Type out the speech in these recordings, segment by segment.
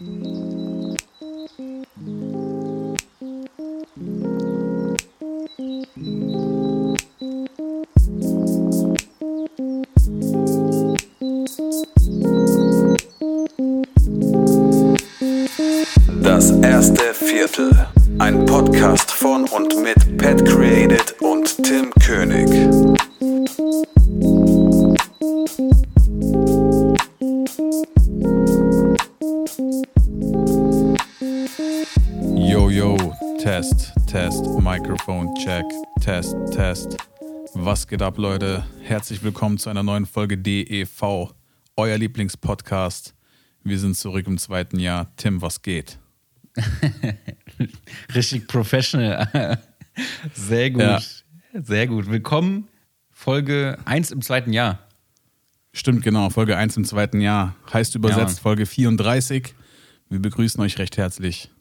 Das Was geht ab, Leute? Herzlich willkommen zu einer neuen Folge DEV, euer Lieblingspodcast. Wir sind zurück im zweiten Jahr. Tim, was geht? Richtig professional. Sehr gut. Ja. Sehr gut. Willkommen, Folge 1 im zweiten Jahr. Stimmt, genau. Folge 1 im zweiten Jahr. Heißt übersetzt Mann. Folge 34. Wir begrüßen euch recht herzlich.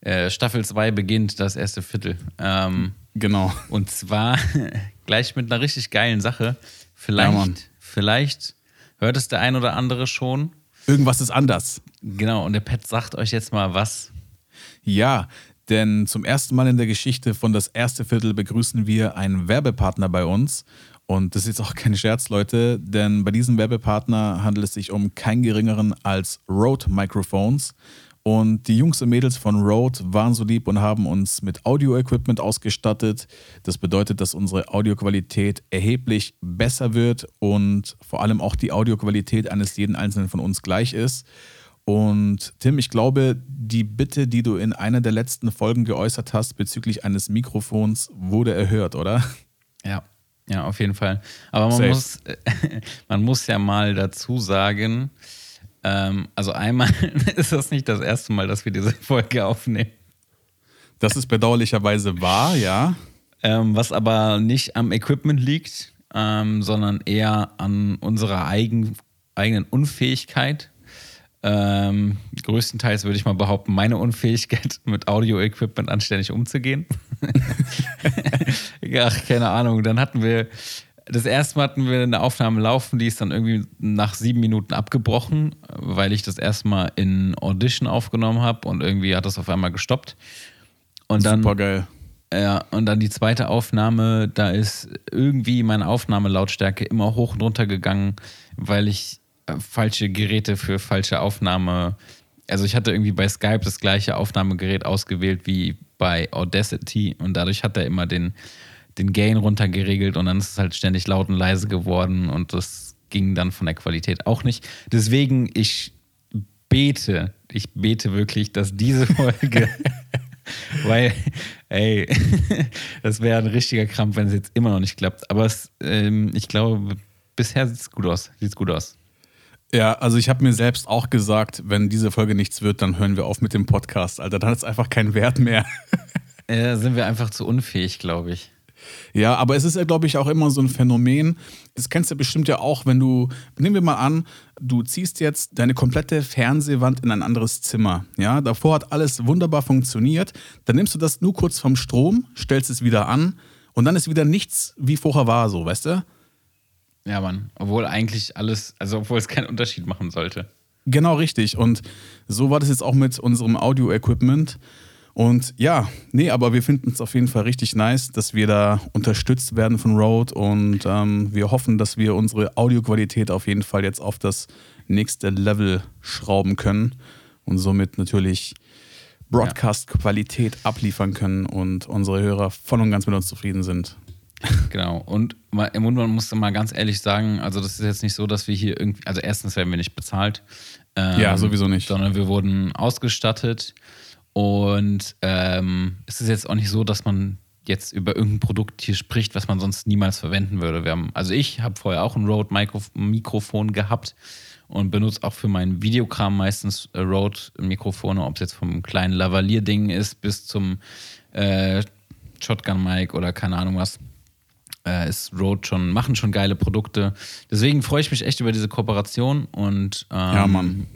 Äh, Staffel 2 beginnt das erste Viertel. Ähm, Genau. und zwar gleich mit einer richtig geilen Sache. Ja, Vielleicht, Mann. vielleicht hört es der ein oder andere schon. Irgendwas ist anders. Genau, und der Pet sagt euch jetzt mal was. Ja, denn zum ersten Mal in der Geschichte von das erste Viertel begrüßen wir einen Werbepartner bei uns. Und das ist jetzt auch kein Scherz, Leute, denn bei diesem Werbepartner handelt es sich um keinen geringeren als Rode Microphones. Und die Jungs und Mädels von Rode waren so lieb und haben uns mit Audio-Equipment ausgestattet. Das bedeutet, dass unsere Audioqualität erheblich besser wird und vor allem auch die Audioqualität eines jeden einzelnen von uns gleich ist. Und Tim, ich glaube, die Bitte, die du in einer der letzten Folgen geäußert hast bezüglich eines Mikrofons, wurde erhört, oder? Ja, ja, auf jeden Fall. Aber man Safe. muss, man muss ja mal dazu sagen, ähm, also einmal ist das nicht das erste Mal, dass wir diese Folge aufnehmen. Das ist bedauerlicherweise wahr, ja. Ähm, was aber nicht am Equipment liegt, ähm, sondern eher an unserer eigen, eigenen Unfähigkeit. Ähm, größtenteils würde ich mal behaupten, meine Unfähigkeit, mit Audio-Equipment anständig umzugehen. Ach, keine Ahnung. Dann hatten wir, das erste Mal hatten wir eine Aufnahme laufen, die ist dann irgendwie nach sieben Minuten abgebrochen, weil ich das erstmal in Audition aufgenommen habe und irgendwie hat das auf einmal gestoppt. Und dann, Super geil. ja, und dann die zweite Aufnahme, da ist irgendwie meine Aufnahmelautstärke immer hoch und runter gegangen, weil ich äh, falsche Geräte für falsche Aufnahme. Also ich hatte irgendwie bei Skype das gleiche Aufnahmegerät ausgewählt wie bei Audacity und dadurch hat er immer den, den Gain runtergeregelt und dann ist es halt ständig laut und leise geworden und das ging dann von der Qualität auch nicht. Deswegen, ich bete, ich bete wirklich, dass diese Folge weil, ey, das wäre ein richtiger Krampf, wenn es jetzt immer noch nicht klappt. Aber es, ähm, ich glaube, bisher sieht es gut aus. Sieht's gut aus. Ja, also ich habe mir selbst auch gesagt, wenn diese Folge nichts wird, dann hören wir auf mit dem Podcast, Alter. Dann hat es einfach keinen Wert mehr. Äh, sind wir einfach zu unfähig, glaube ich. Ja, aber es ist ja, glaube ich, auch immer so ein Phänomen. Das kennst du bestimmt ja auch, wenn du, nehmen wir mal an, du ziehst jetzt deine komplette Fernsehwand in ein anderes Zimmer. Ja, davor hat alles wunderbar funktioniert. Dann nimmst du das nur kurz vom Strom, stellst es wieder an und dann ist wieder nichts wie vorher war, so, weißt du? Ja, Mann. Obwohl eigentlich alles, also obwohl es keinen Unterschied machen sollte. Genau richtig. Und so war das jetzt auch mit unserem Audio-Equipment. Und ja, nee, aber wir finden es auf jeden Fall richtig nice, dass wir da unterstützt werden von Rode und ähm, wir hoffen, dass wir unsere Audioqualität auf jeden Fall jetzt auf das nächste Level schrauben können und somit natürlich Broadcast-Qualität abliefern können und unsere Hörer voll und ganz mit uns zufrieden sind. Genau. Und im Mund, man muss mal ganz ehrlich sagen, also das ist jetzt nicht so, dass wir hier irgendwie, also erstens werden wir nicht bezahlt. Ähm, Ja, sowieso nicht. Sondern wir wurden ausgestattet. Und ähm, es ist jetzt auch nicht so, dass man jetzt über irgendein Produkt hier spricht, was man sonst niemals verwenden würde. Wir haben, also ich habe vorher auch ein Rode Mikrof Mikrofon gehabt und benutze auch für meinen Videokram meistens äh, Rode Mikrofone, ob es jetzt vom kleinen Lavalier-Ding ist bis zum äh, Shotgun-Mic oder keine Ahnung was äh, ist Rode schon, machen schon geile Produkte. Deswegen freue ich mich echt über diese Kooperation und ähm, Ja, Mann.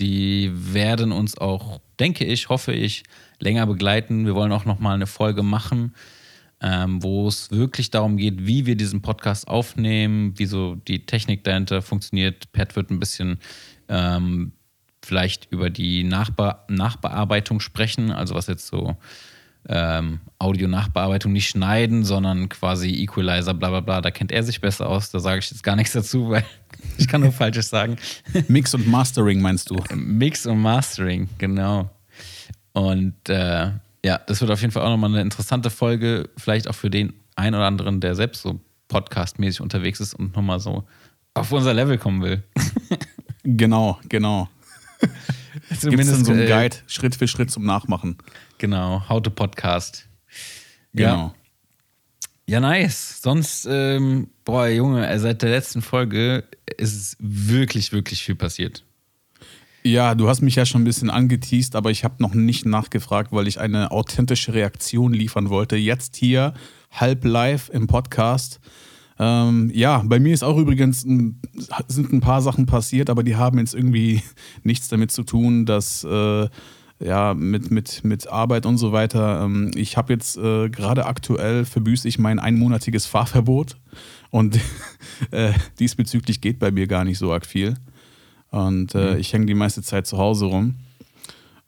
Die werden uns auch, denke ich, hoffe ich, länger begleiten. Wir wollen auch nochmal eine Folge machen, ähm, wo es wirklich darum geht, wie wir diesen Podcast aufnehmen, wie so die Technik dahinter funktioniert. Pat wird ein bisschen ähm, vielleicht über die Nachbe Nachbearbeitung sprechen, also was jetzt so ähm, Audio-Nachbearbeitung nicht schneiden, sondern quasi Equalizer, bla bla bla. Da kennt er sich besser aus. Da sage ich jetzt gar nichts dazu, weil ich kann nur Falsches sagen. Mix und Mastering meinst du? Mix und Mastering, genau. Und äh, ja, das wird auf jeden Fall auch nochmal eine interessante Folge, vielleicht auch für den einen oder anderen, der selbst so podcastmäßig unterwegs ist und nochmal so auf unser Level kommen will. genau, genau. Gibt es so einen äh, Guide, Schritt für Schritt zum Nachmachen? Genau, How to Podcast. Genau. Ja, ja nice. Sonst, ähm, boah, Junge, äh, seit der letzten Folge ist wirklich, wirklich viel passiert. Ja, du hast mich ja schon ein bisschen angeteased, aber ich habe noch nicht nachgefragt, weil ich eine authentische Reaktion liefern wollte. Jetzt hier, halb live im Podcast. Ähm, ja, bei mir ist auch übrigens ein, sind ein paar Sachen passiert, aber die haben jetzt irgendwie nichts damit zu tun, dass äh, ja mit, mit, mit Arbeit und so weiter. Ähm, ich habe jetzt äh, gerade aktuell verbüße ich mein einmonatiges Fahrverbot und äh, diesbezüglich geht bei mir gar nicht so arg viel. Und äh, ich hänge die meiste Zeit zu Hause rum.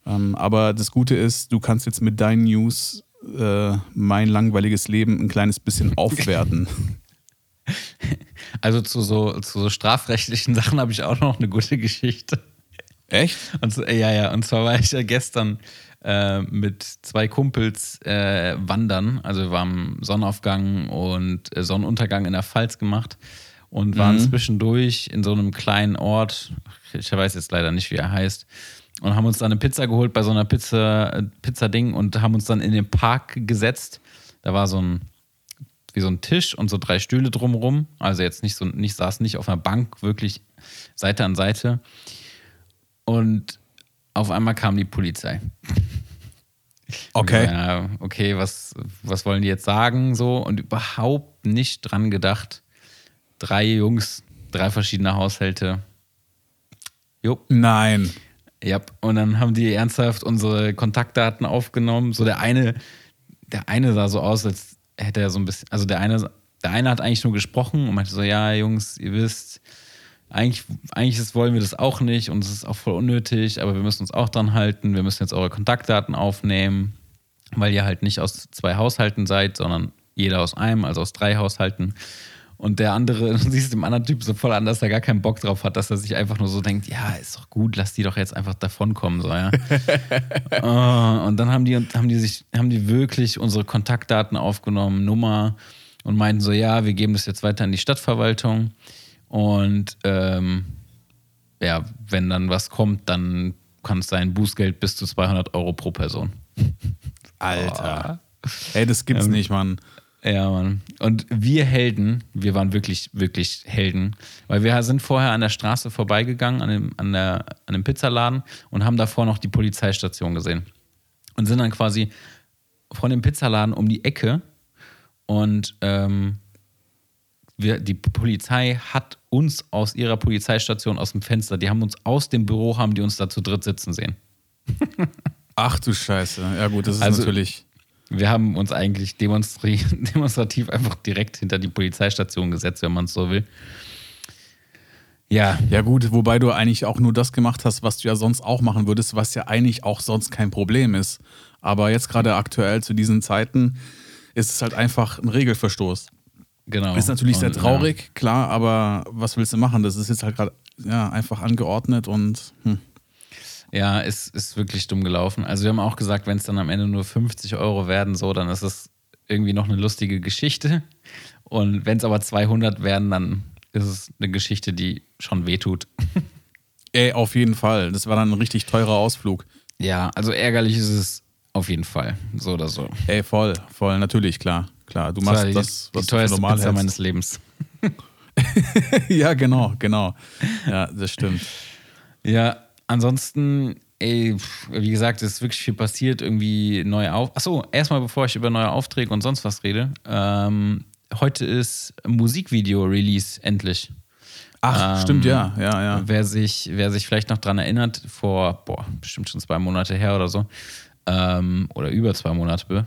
Ähm, aber das Gute ist, du kannst jetzt mit deinen News äh, mein langweiliges Leben ein kleines bisschen aufwerten. Also zu so, zu so strafrechtlichen Sachen habe ich auch noch eine gute Geschichte. Echt? Und so, ja, ja. Und zwar war ich ja gestern äh, mit zwei Kumpels äh, wandern. Also wir waren Sonnenaufgang und äh, Sonnenuntergang in der Pfalz gemacht und waren Mhm. zwischendurch in so einem kleinen Ort. Ich weiß jetzt leider nicht, wie er heißt. Und haben uns dann eine Pizza geholt bei so einer Pizza, Pizza-Ding und haben uns dann in den Park gesetzt. Da war so ein, wie so ein Tisch und so drei Stühle drumrum. Also jetzt nicht so, nicht saß nicht auf einer Bank, wirklich Seite an Seite. Und auf einmal kam die Polizei. Okay. Ja, okay, was, was wollen die jetzt sagen? So und überhaupt nicht dran gedacht. Drei Jungs, drei verschiedene Haushalte. Jo, Nein. ja. Und dann haben die ernsthaft unsere Kontaktdaten aufgenommen. So der eine, der eine sah so aus, als hätte er so ein bisschen, also der eine, der eine hat eigentlich nur gesprochen und meinte so, ja, Jungs, ihr wisst, eigentlich, eigentlich ist, wollen wir das auch nicht und es ist auch voll unnötig, aber wir müssen uns auch dran halten. Wir müssen jetzt eure Kontaktdaten aufnehmen, weil ihr halt nicht aus zwei Haushalten seid, sondern jeder aus einem, also aus drei Haushalten. Und der andere, du siehst dem anderen Typ so voll an, dass er gar keinen Bock drauf hat, dass er sich einfach nur so denkt, ja, ist doch gut, lass die doch jetzt einfach davonkommen, so, ja. Oh, und dann haben die, haben die sich, haben die wirklich unsere Kontaktdaten aufgenommen, Nummer und meinten so, ja, wir geben das jetzt weiter an die Stadtverwaltung. Und ähm, ja, wenn dann was kommt, dann kann es sein Bußgeld bis zu 200 Euro pro Person. Alter. Ey, das gibt's Ähm, nicht, Mann. Ja, Mann. Und wir Helden, wir waren wirklich, wirklich Helden, weil wir sind vorher an der Straße vorbeigegangen, an dem, an der, an dem Pizzaladen und haben davor noch die Polizeistation gesehen. Und sind dann quasi von dem Pizzaladen um die Ecke und ähm, wir, die Polizei hat uns aus ihrer Polizeistation aus dem Fenster, die haben uns aus dem Büro, haben die uns da zu dritt sitzen sehen. Ach du Scheiße. Ja, gut, das ist Also- natürlich. Wir haben uns eigentlich demonstrativ einfach direkt hinter die Polizeistation gesetzt, wenn man es so will. Ja, Ja, gut, wobei du eigentlich auch nur das gemacht hast, was du ja sonst auch machen würdest, was ja eigentlich auch sonst kein Problem ist. Aber jetzt gerade aktuell zu diesen Zeiten ist es halt einfach ein Regelverstoß. genau. Ist natürlich sehr Und, traurig, klar, aber was willst du machen? Das ist jetzt halt gerade ja, einfach angeordnet und hm. Ja, ja ist, wirklich dumm gelaufen. Also wir haben auch gesagt, wenn es dann am Ende nur 50 Euro werden, so, dann ist es irgendwie noch eine lustige Geschichte. Und wenn es aber 200 werden, dann ist es eine Geschichte, die schon wehtut. ey, auf jeden Fall. Das war dann ein richtig teurer Ausflug. Ja, also ärgerlich ist es auf jeden Fall. So oder so. Ey, voll, voll, natürlich, klar. Klar, du Das machst die, das, was die teuerste normal Pizza hältst. meines Lebens. ja, genau, genau. Ja, das stimmt. Ja, ansonsten, ey, wie gesagt, es ist wirklich viel passiert. Irgendwie neue Auf. Achso, erstmal bevor ich über neue Aufträge und sonst was rede. Ähm, heute ist Musikvideo-Release endlich. Ach, Ähm, stimmt, ja, ja, ja. Wer, sich, wer sich vielleicht noch dran erinnert, vor, boah, bestimmt schon zwei Monate her oder so, ähm, oder über zwei Monate,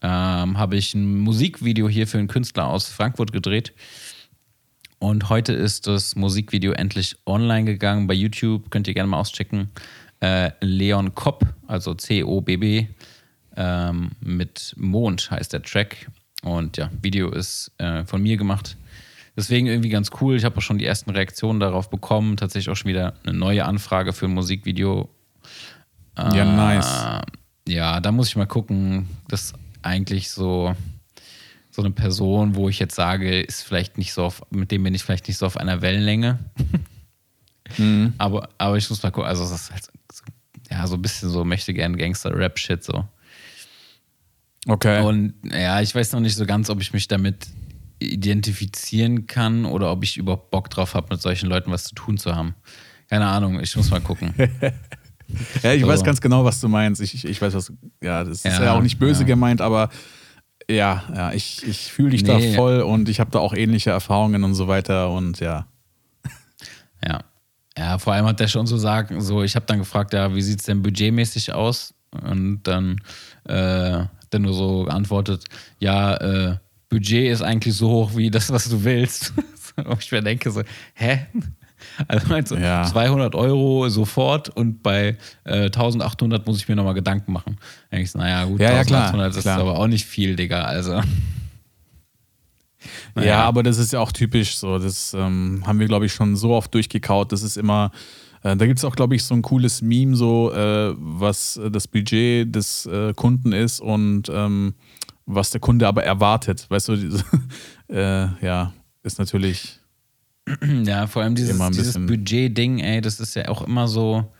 ähm, habe ich ein Musikvideo hier für einen Künstler aus Frankfurt gedreht. Und heute ist das Musikvideo endlich online gegangen bei YouTube. Könnt ihr gerne mal auschecken. Äh, Leon Kopp, also C-O-B-B, ähm, mit Mond heißt der Track. Und ja, Video ist äh, von mir gemacht. Deswegen irgendwie ganz cool. Ich habe auch schon die ersten Reaktionen darauf bekommen. Tatsächlich auch schon wieder eine neue Anfrage für ein Musikvideo. Ja, Äh, nice. Ja, da muss ich mal gucken. Das ist eigentlich so, so eine Person, wo ich jetzt sage, ist vielleicht nicht so auf, mit dem bin ich vielleicht nicht so auf einer Wellenlänge. Mhm. aber, aber ich muss mal gucken. Also, das ist halt so, ja, so ein bisschen so möchte gern Gangster-Rap-Shit so. Okay. Und ja, ich weiß noch nicht so ganz, ob ich mich damit identifizieren kann oder ob ich überhaupt Bock drauf habe, mit solchen Leuten was zu tun zu haben. Keine Ahnung, ich muss mal gucken. ja, ich so. weiß ganz genau, was du meinst. Ich, ich, ich weiß, was. Ja, das ist Ja, ja auch nicht böse ja. gemeint, aber ja, ja, ich, ich fühle dich da Nee. voll und ich habe da auch ähnliche Erfahrungen und so weiter und ja. Ja. Ja, vor allem hat der schon so sagen, so, ich habe dann gefragt, ja, wie sieht es denn budgetmäßig aus? Und dann äh, hat er nur so geantwortet, ja, äh, Budget ist eigentlich so hoch wie das, was du willst. Und ich mir denke so, hä? Also meinst du, Ja. 200 Euro sofort und bei äh, 1800 muss ich mir nochmal Gedanken machen. Dann denk ich naja, gut, Ja, ja, klar, 1800 ist klar. aber auch nicht viel, Digga. Also. Ja, aber das ist ja auch typisch so. Das ähm, haben wir, glaube ich, schon so oft durchgekaut. Das ist immer, äh, da gibt es auch, glaube ich, so ein cooles Meme, so äh, was äh, das Budget des äh, Kunden ist und ähm, was der Kunde aber erwartet. Weißt du, äh, ja, ist natürlich. Ja, vor allem dieses, dieses Budget-Ding, ey, das ist ja auch immer so.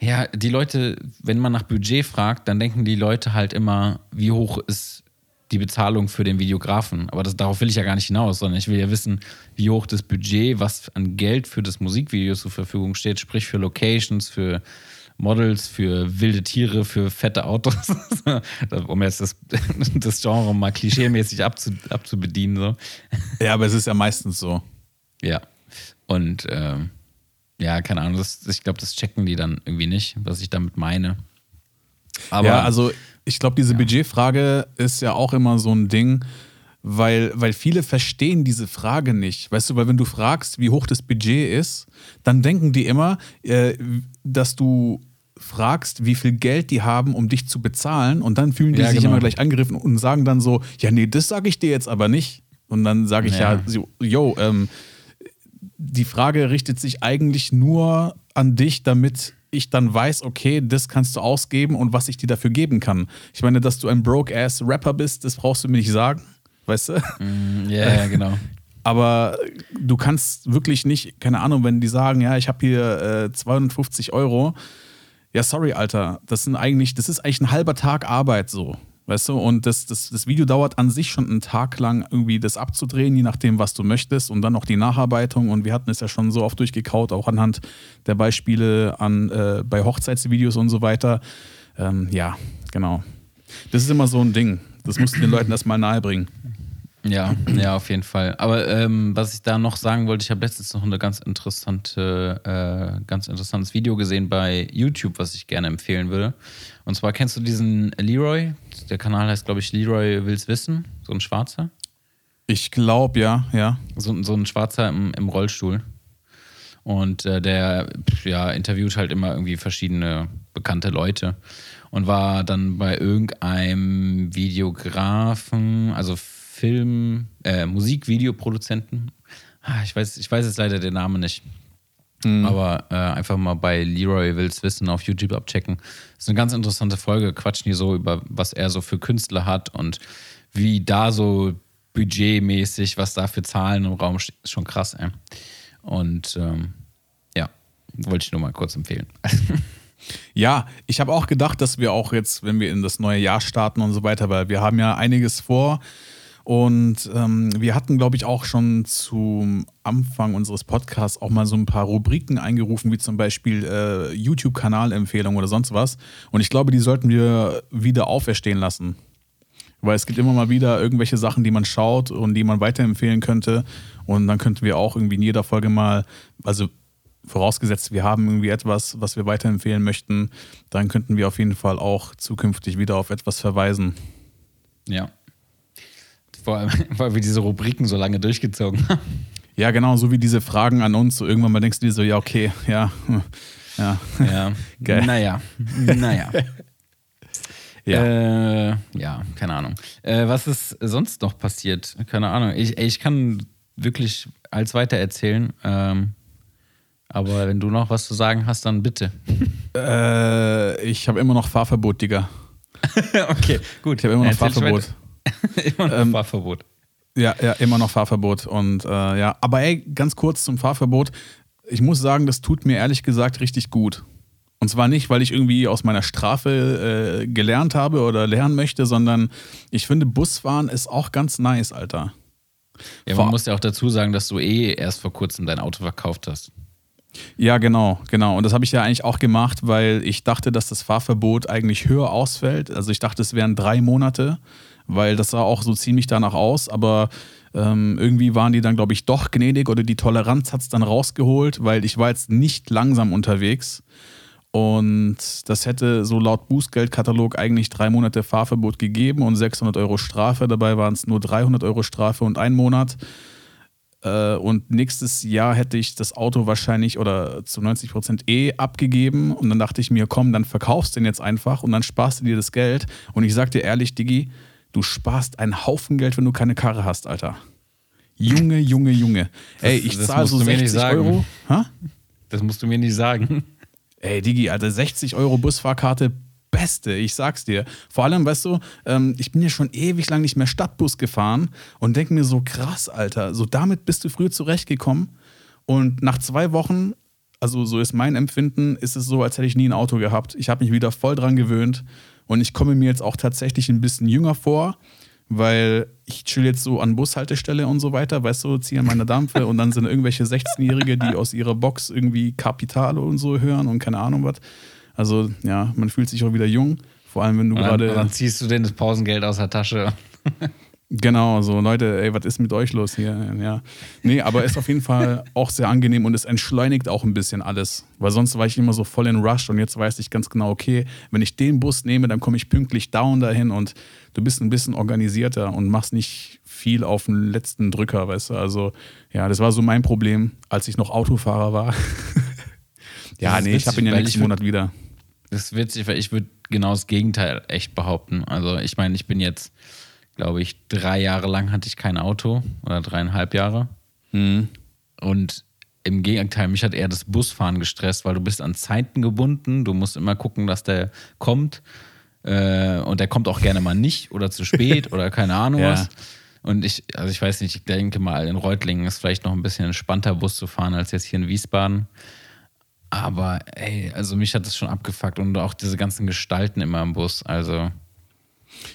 Ja, die Leute, wenn man nach Budget fragt, dann denken die Leute halt immer, wie hoch ist die Bezahlung für den Videografen. Aber das, darauf will ich ja gar nicht hinaus, sondern ich will ja wissen, wie hoch das Budget, was an Geld für das Musikvideo zur Verfügung steht, sprich für Locations, für Models, für wilde Tiere, für fette Autos, um jetzt das, das Genre mal klischeemäßig abzu, abzubedienen. So. Ja, aber es ist ja meistens so. Ja. Und ähm, ja, keine Ahnung, das, ich glaube, das checken die dann irgendwie nicht, was ich damit meine. Aber ja, also ich glaube, diese Budgetfrage ist ja auch immer so ein Ding, weil, weil viele verstehen diese Frage nicht. Weißt du, weil wenn du fragst, wie hoch das Budget ist, dann denken die immer, äh, dass du fragst, wie viel Geld die haben, um dich zu bezahlen und dann fühlen die Ja, sich genau. immer gleich angegriffen und sagen dann so, ja, nee, das sage ich dir jetzt aber nicht. Und dann sage ich ja, Ja. so, yo, ähm, die Frage richtet sich eigentlich nur an dich, damit ich dann weiß, okay, das kannst du ausgeben und was ich dir dafür geben kann. Ich meine, dass du ein broke-ass-Rapper bist, das brauchst du mir nicht sagen, weißt du? ja, ja, genau. Aber du kannst wirklich nicht, keine Ahnung, wenn die sagen, ja, ich habe hier äh, 250 Euro, ja, sorry, Alter, das sind eigentlich, das ist eigentlich ein halber Tag Arbeit so. Weißt du, und das, das, das Video dauert an sich schon einen Tag lang, irgendwie das abzudrehen, je nachdem, was du möchtest, und dann noch die Nacharbeitung. Und wir hatten es ja schon so oft durchgekaut, auch anhand der Beispiele an, äh, bei Hochzeitsvideos und so weiter. Ähm, ja, genau. Das ist immer so ein Ding. Das musst du den Leuten erstmal nahebringen. Ja, ja, auf jeden Fall. Aber ähm, was ich da noch sagen wollte, ich habe letztens noch eine ganz interessante, äh, ganz interessantes Video gesehen bei YouTube, was ich gerne empfehlen würde. Und zwar kennst du diesen Leroy? Der Kanal heißt, glaube ich, Leroy will's wissen. So ein Schwarzer. Ich glaube, ja, ja. So, so ein Schwarzer im, im Rollstuhl. Und äh, der ja, interviewt halt immer irgendwie verschiedene bekannte Leute. Und war dann bei irgendeinem Videografen, also Film, äh, Musikvideoproduzenten. Ah, Ich weiß, ich weiß jetzt leider den Namen nicht. Aber äh, einfach mal bei Leroy Wills Wissen auf YouTube abchecken. Das ist eine ganz interessante Folge. Quatschen die so über, was er so für Künstler hat und wie da so budgetmäßig, was da für Zahlen im Raum steht. Ist schon krass, ey. Und ähm, ja, wollte ich nur mal kurz empfehlen. Ja, ich habe auch gedacht, dass wir auch jetzt, wenn wir in das neue Jahr starten und so weiter, weil wir haben ja einiges vor. Und ähm, wir hatten, glaube ich, auch schon zum Anfang unseres Podcasts auch mal so ein paar Rubriken eingerufen, wie zum Beispiel äh, YouTube-Kanalempfehlungen oder sonst was. Und ich glaube, die sollten wir wieder auferstehen lassen. Weil es gibt immer mal wieder irgendwelche Sachen, die man schaut und die man weiterempfehlen könnte. Und dann könnten wir auch irgendwie in jeder Folge mal, also vorausgesetzt, wir haben irgendwie etwas, was wir weiterempfehlen möchten, dann könnten wir auf jeden Fall auch zukünftig wieder auf etwas verweisen. ja. Vor allem, weil wir diese Rubriken so lange durchgezogen haben. Ja, genau, so wie diese Fragen an uns. So irgendwann mal denkst du dir so, ja, okay, ja, ja. Ja, Geil. naja, naja. Ja. Äh, ja, keine Ahnung. Äh, was ist sonst noch passiert? Keine Ahnung. Ich, ich kann wirklich als weiter erzählen. Ähm, aber wenn du noch was zu sagen hast, dann bitte. Äh, ich habe immer noch Fahrverbot, Digga. okay, gut. Ich habe immer noch Erzähl Fahrverbot. immer noch Ähm, Fahrverbot. Ja, ja, immer noch Fahrverbot. Und äh, ja, aber ey, ganz kurz zum Fahrverbot. Ich muss sagen, das tut mir ehrlich gesagt richtig gut. Und zwar nicht, weil ich irgendwie aus meiner Strafe äh, gelernt habe oder lernen möchte, sondern ich finde, Busfahren ist auch ganz nice, Alter. Ja, vor- man muss ja auch dazu sagen, dass du eh erst vor kurzem dein Auto verkauft hast. Ja, genau, genau. Und das habe ich ja eigentlich auch gemacht, weil ich dachte, dass das Fahrverbot eigentlich höher ausfällt. Also ich dachte, es wären drei Monate, weil das sah auch so ziemlich danach aus. Aber ähm, irgendwie waren die dann, glaube ich, doch gnädig oder die Toleranz hat es dann rausgeholt, weil ich war jetzt nicht langsam unterwegs. Und das hätte so laut Bußgeldkatalog eigentlich drei Monate Fahrverbot gegeben und 600 Euro Strafe. Dabei waren es nur 300 Euro Strafe und ein Monat. Äh, Und nächstes Jahr hätte ich das Auto wahrscheinlich oder zu 90 Prozent eh abgegeben. Und dann dachte ich mir, komm, dann verkaufst du den jetzt einfach und dann sparst du dir das Geld. Und ich sag dir ehrlich, Diggi, du sparst einen Haufen Geld, wenn du keine Karre hast, Alter. Junge, Junge, Junge. Ey, ich zahle so musst du mir nicht 60 sagen. Euro. Hä? Das musst du mir nicht sagen. Ey, Digi, Alter, 60 Euro Busfahrkarte, beste, ich sag's dir. Vor allem, weißt du, ähm, ich bin ja schon ewig lang nicht mehr Stadtbus gefahren und denke mir so, krass, Alter, so damit bist du früher zurechtgekommen. Und nach zwei Wochen, also so ist mein Empfinden, ist es so, als hätte ich nie ein Auto gehabt. Ich habe mich wieder voll dran gewöhnt und ich komme mir jetzt auch tatsächlich ein bisschen jünger vor, weil ich chill jetzt so an Bushaltestelle und so weiter, weißt du, ziehe an meine Dampfe und dann sind irgendwelche 16-Jährige, die aus ihrer Box irgendwie Kapitale und so hören und keine Ahnung was. Also ja, man fühlt sich auch wieder jung, vor allem wenn du gerade dann ziehst du denen das Pausengeld aus der Tasche. Genau, so Leute, ey, was ist mit euch los hier? Ja. Nee, aber ist auf jeden Fall auch sehr angenehm und es entschleunigt auch ein bisschen alles. Weil sonst war ich immer so voll in Rush und jetzt weiß ich ganz genau, okay, wenn ich den Bus nehme, dann komme ich pünktlich down dahin und du bist ein bisschen organisierter und machst nicht viel auf den letzten Drücker, weißt du? Also, ja, das war so mein Problem, als ich noch Autofahrer war. ja, nee, ich habe ihn ja witzig, nächsten Monat wieder. Das ist witzig, weil ich würde genau das Gegenteil echt behaupten. Also ich meine, ich bin jetzt, glaube ich, drei Jahre lang hatte ich kein Auto oder dreieinhalb Jahre. Mhm. Und im Gegenteil, mich hat eher das Busfahren gestresst, weil du bist an Zeiten gebunden. Du musst immer gucken, dass der kommt. Äh, und der kommt auch gerne mal nicht oder zu spät oder keine Ahnung Ja. was. Und ich, also ich weiß nicht, ich denke mal, in Reutlingen ist vielleicht noch ein bisschen entspannter Bus zu fahren als jetzt hier in Wiesbaden. Aber ey, also mich hat das schon abgefuckt und auch diese ganzen Gestalten immer im Bus. Also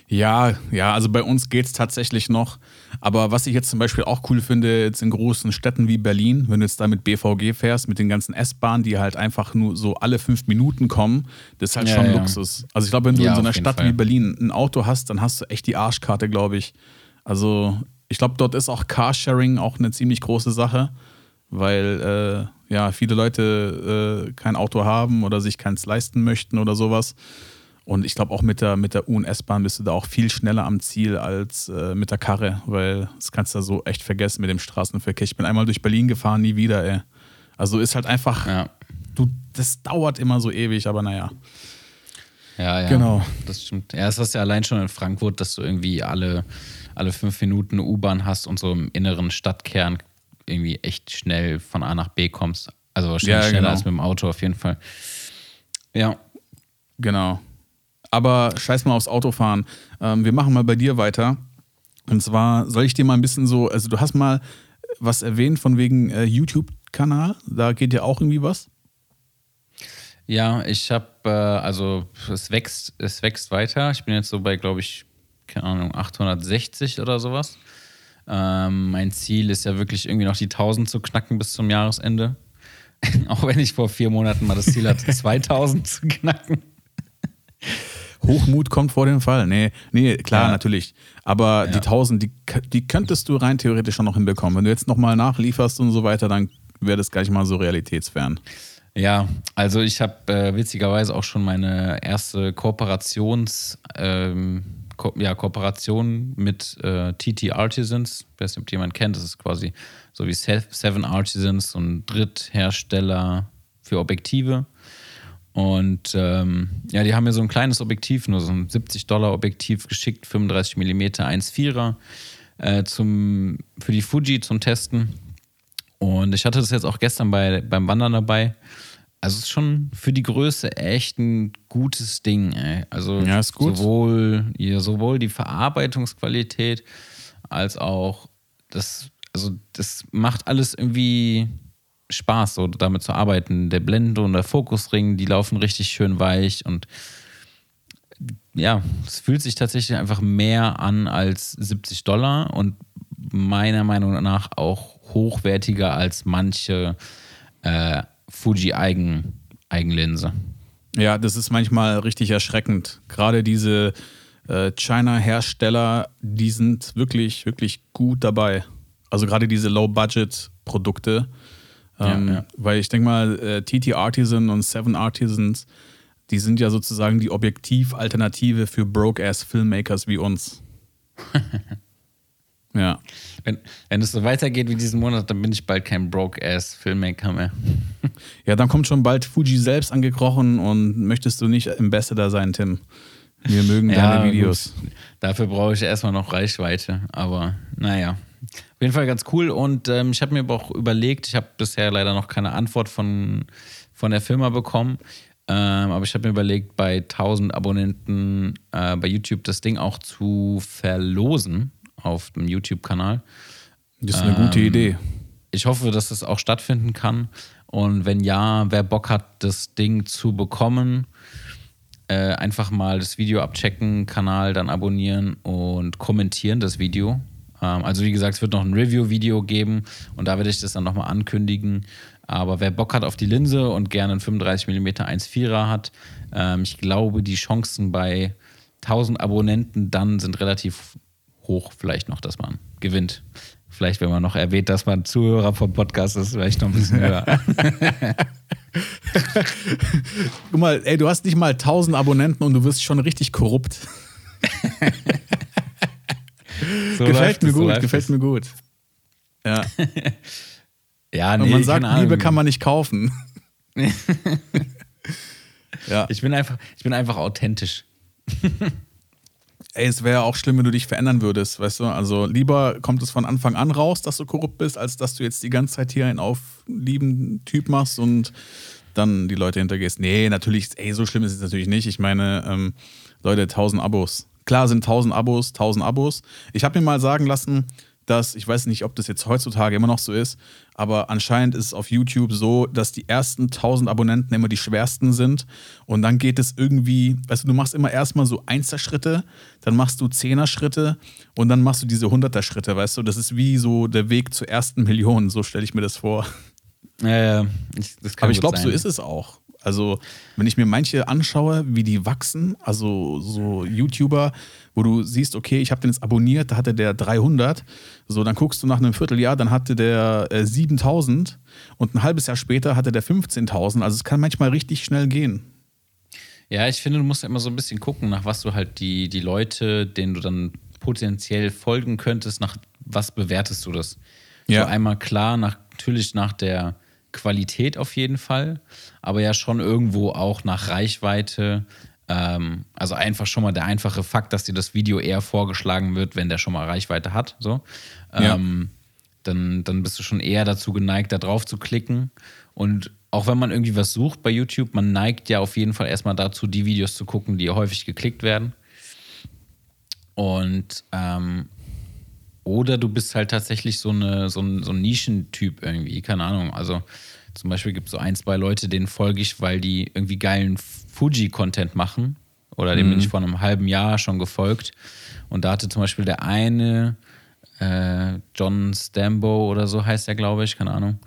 Ja, ja, also bei uns geht's tatsächlich noch. Aber was ich jetzt zum Beispiel auch cool finde, jetzt in großen Städten wie Berlin, wenn du jetzt da mit BVG fährst, mit den ganzen S-Bahnen, die halt einfach nur so alle fünf Minuten kommen, das ist halt Ja, schon ja. Luxus. Also ich glaube, wenn du Ja, in so einer Stadt Fall. wie Berlin ein Auto hast, dann hast du echt die Arschkarte, glaube ich. Also ich glaube, dort ist auch Carsharing auch eine ziemlich große Sache, weil äh, ja viele Leute äh, kein Auto haben oder sich keins leisten möchten oder sowas. Und ich glaube auch mit der, mit der U- und S-Bahn bist du da auch viel schneller am Ziel als äh, mit der Karre, weil das kannst du so echt vergessen mit dem Straßenverkehr. Ich bin einmal durch Berlin gefahren, nie wieder, ey. Also ist halt einfach, ja, du, das dauert immer so ewig, aber naja. ja, ja. Genau. Das stimmt. Ja, das ist ja allein schon in Frankfurt, dass du irgendwie alle, alle fünf Minuten eine U-Bahn hast und so im inneren Stadtkern irgendwie echt schnell von A nach B kommst. Also wahrscheinlich Ja, schneller genau. als mit dem Auto auf jeden Fall. Ja. Genau. Aber scheiß mal aufs Autofahren. Ähm, wir machen mal bei dir weiter. Und zwar soll ich dir mal ein bisschen so, also du hast mal was erwähnt von wegen äh, YouTube-Kanal. Da geht ja auch irgendwie was. Ja, ich habe, äh, also es wächst, es wächst weiter. Ich bin jetzt so bei, glaube ich, keine Ahnung, 860 oder sowas. Ähm, mein Ziel ist ja wirklich irgendwie noch die 1000 zu knacken bis zum Jahresende. Auch wenn ich vor vier Monaten mal das Ziel hatte, 2000 zu knacken. Hochmut kommt vor dem Fall. Nee, nee, klar, Ja. natürlich. Aber die Ja. 1000, die, die könntest du rein theoretisch schon noch hinbekommen. Wenn du jetzt nochmal nachlieferst und so weiter, dann wäre das gar nicht mal so realitätsfern. Ja, also ich habe äh, witzigerweise auch schon meine erste Kooperations-Kooperation ähm, Ko ja, Kooperation mit äh, TT Artisans. Ich weiß nicht, ob jemand kennt. Das ist quasi so wie Seven Artisans, so ein Dritthersteller für Objektive. Und ähm, ja, die haben mir so ein kleines Objektiv, nur so ein 70 Dollar Objektiv geschickt, 35 mm 1,4er äh, zum, für die Fuji zum Testen. Und ich hatte das jetzt auch gestern bei, beim Wandern dabei. Also es ist schon für die Größe echt ein gutes Ding. Ey. Also ja, ist gut. Sowohl, ja, sowohl die Verarbeitungsqualität als auch das, also das macht alles irgendwie Spaß, so damit zu arbeiten. Der Blende und der Fokusring, die laufen richtig schön weich und ja, es fühlt sich tatsächlich einfach mehr an als 70 Dollar und meiner Meinung nach auch hochwertiger als manche äh, Fuji-Eigen, Eigenlinse. Ja, das ist manchmal richtig erschreckend. Gerade diese äh, China-Hersteller, die sind wirklich, wirklich gut dabei. Also gerade diese Low-Budget-Produkte. Ähm, ja, ja. Weil ich denke mal, äh, TT Artisan und Seven Artisans, die sind ja sozusagen die Objektiv-Alternative für Broke-Ass-Filmmakers wie uns. ja. Wenn, wenn es so weitergeht wie diesen Monat, dann bin ich bald kein Broke-Ass-Filmmaker mehr. ja, dann kommt schon bald Fuji selbst angekrochen und möchtest du nicht Ambassador sein, Tim? Wir mögen ja, deine Videos. Gut. Dafür brauche ich erstmal noch Reichweite, aber naja. Auf jeden Fall ganz cool und ähm, ich habe mir aber auch überlegt, ich habe bisher leider noch keine Antwort von, von der Firma bekommen, ähm, aber ich habe mir überlegt, bei 1000 Abonnenten äh, bei YouTube das Ding auch zu verlosen auf dem YouTube-Kanal. Das ist eine ähm, gute Idee. Ich hoffe, dass das auch stattfinden kann. Und wenn ja, wer Bock hat, das Ding zu bekommen, äh, einfach mal das Video abchecken, Kanal dann abonnieren und kommentieren das Video. Ähm, also wie gesagt, es wird noch ein Review-Video geben und da werde ich das dann nochmal ankündigen. Aber wer Bock hat auf die Linse und gerne einen 35mm 1.4er hat, ähm, ich glaube, die Chancen bei 1000 Abonnenten dann sind relativ hoch vielleicht noch, dass man gewinnt. Vielleicht, wenn man noch erwähnt, dass man Zuhörer vom Podcast ist, vielleicht noch ein bisschen höher. Guck mal, ey, du hast nicht mal 1000 Abonnenten und du wirst schon richtig korrupt. so gefällt mir gut, so gefällt mir gut. Ja. ja, nee, und man sagt, Liebe kann man nicht kaufen. ja. Ich bin einfach, ich bin einfach authentisch ey, es wäre auch schlimm, wenn du dich verändern würdest, weißt du? Also lieber kommt es von Anfang an raus, dass du korrupt bist, als dass du jetzt die ganze Zeit hier einen auflieben Typ machst und dann die Leute hintergehst. Nee, natürlich, ey, so schlimm ist es natürlich nicht. Ich meine, ähm, Leute, 1000 Abos. Klar sind 1000 Abos, 1000 Abos. Ich habe mir mal sagen lassen, dass, ich weiß nicht, ob das jetzt heutzutage immer noch so ist, aber anscheinend ist es auf YouTube so, dass die ersten 1000 Abonnenten immer die schwersten sind und dann geht es irgendwie, weißt du, du machst immer erstmal so Einser-Schritte, dann machst du Zehner-Schritte und dann machst du diese Hunderter-Schritte, weißt du, das ist wie so der Weg zur ersten Million, so stelle ich mir das vor. Ja, ja. Ich, aber ich glaube, so ist es auch. Also, wenn ich mir manche anschaue, wie die wachsen, also so YouTuber, wo du siehst, okay, ich habe den jetzt abonniert, da hatte der 300, so, dann guckst du nach einem Vierteljahr, dann hatte der äh, 7000 und ein halbes Jahr später hatte der 15.000. Also, es kann manchmal richtig schnell gehen. Ja, ich finde, du musst ja immer so ein bisschen gucken, nach was du halt die, die Leute, denen du dann potenziell folgen könntest, nach was bewertest du das? Ja. So einmal klar, nach, natürlich nach der Qualität auf jeden Fall, aber ja schon irgendwo auch nach Reichweite. Ähm, also einfach schon mal der einfache Fakt, dass dir das Video eher vorgeschlagen wird, wenn der schon mal Reichweite hat. So. Ähm, dann, dann bist du schon eher dazu geneigt, da drauf zu klicken. Und auch wenn man irgendwie was sucht bei YouTube, man neigt ja auf jeden Fall erstmal dazu, die Videos zu gucken, die häufig geklickt werden. Und ähm, oder du bist halt tatsächlich so, eine, so, ein, so ein Nischentyp irgendwie, keine Ahnung. Also zum Beispiel gibt es so ein, zwei Leute, denen folge ich, weil die irgendwie geilen Fuji-Content machen. Oder dem mhm. bin ich vor einem halben Jahr schon gefolgt. Und da hatte zum Beispiel der eine, äh, John Stambo oder so heißt er, glaube ich, keine Ahnung,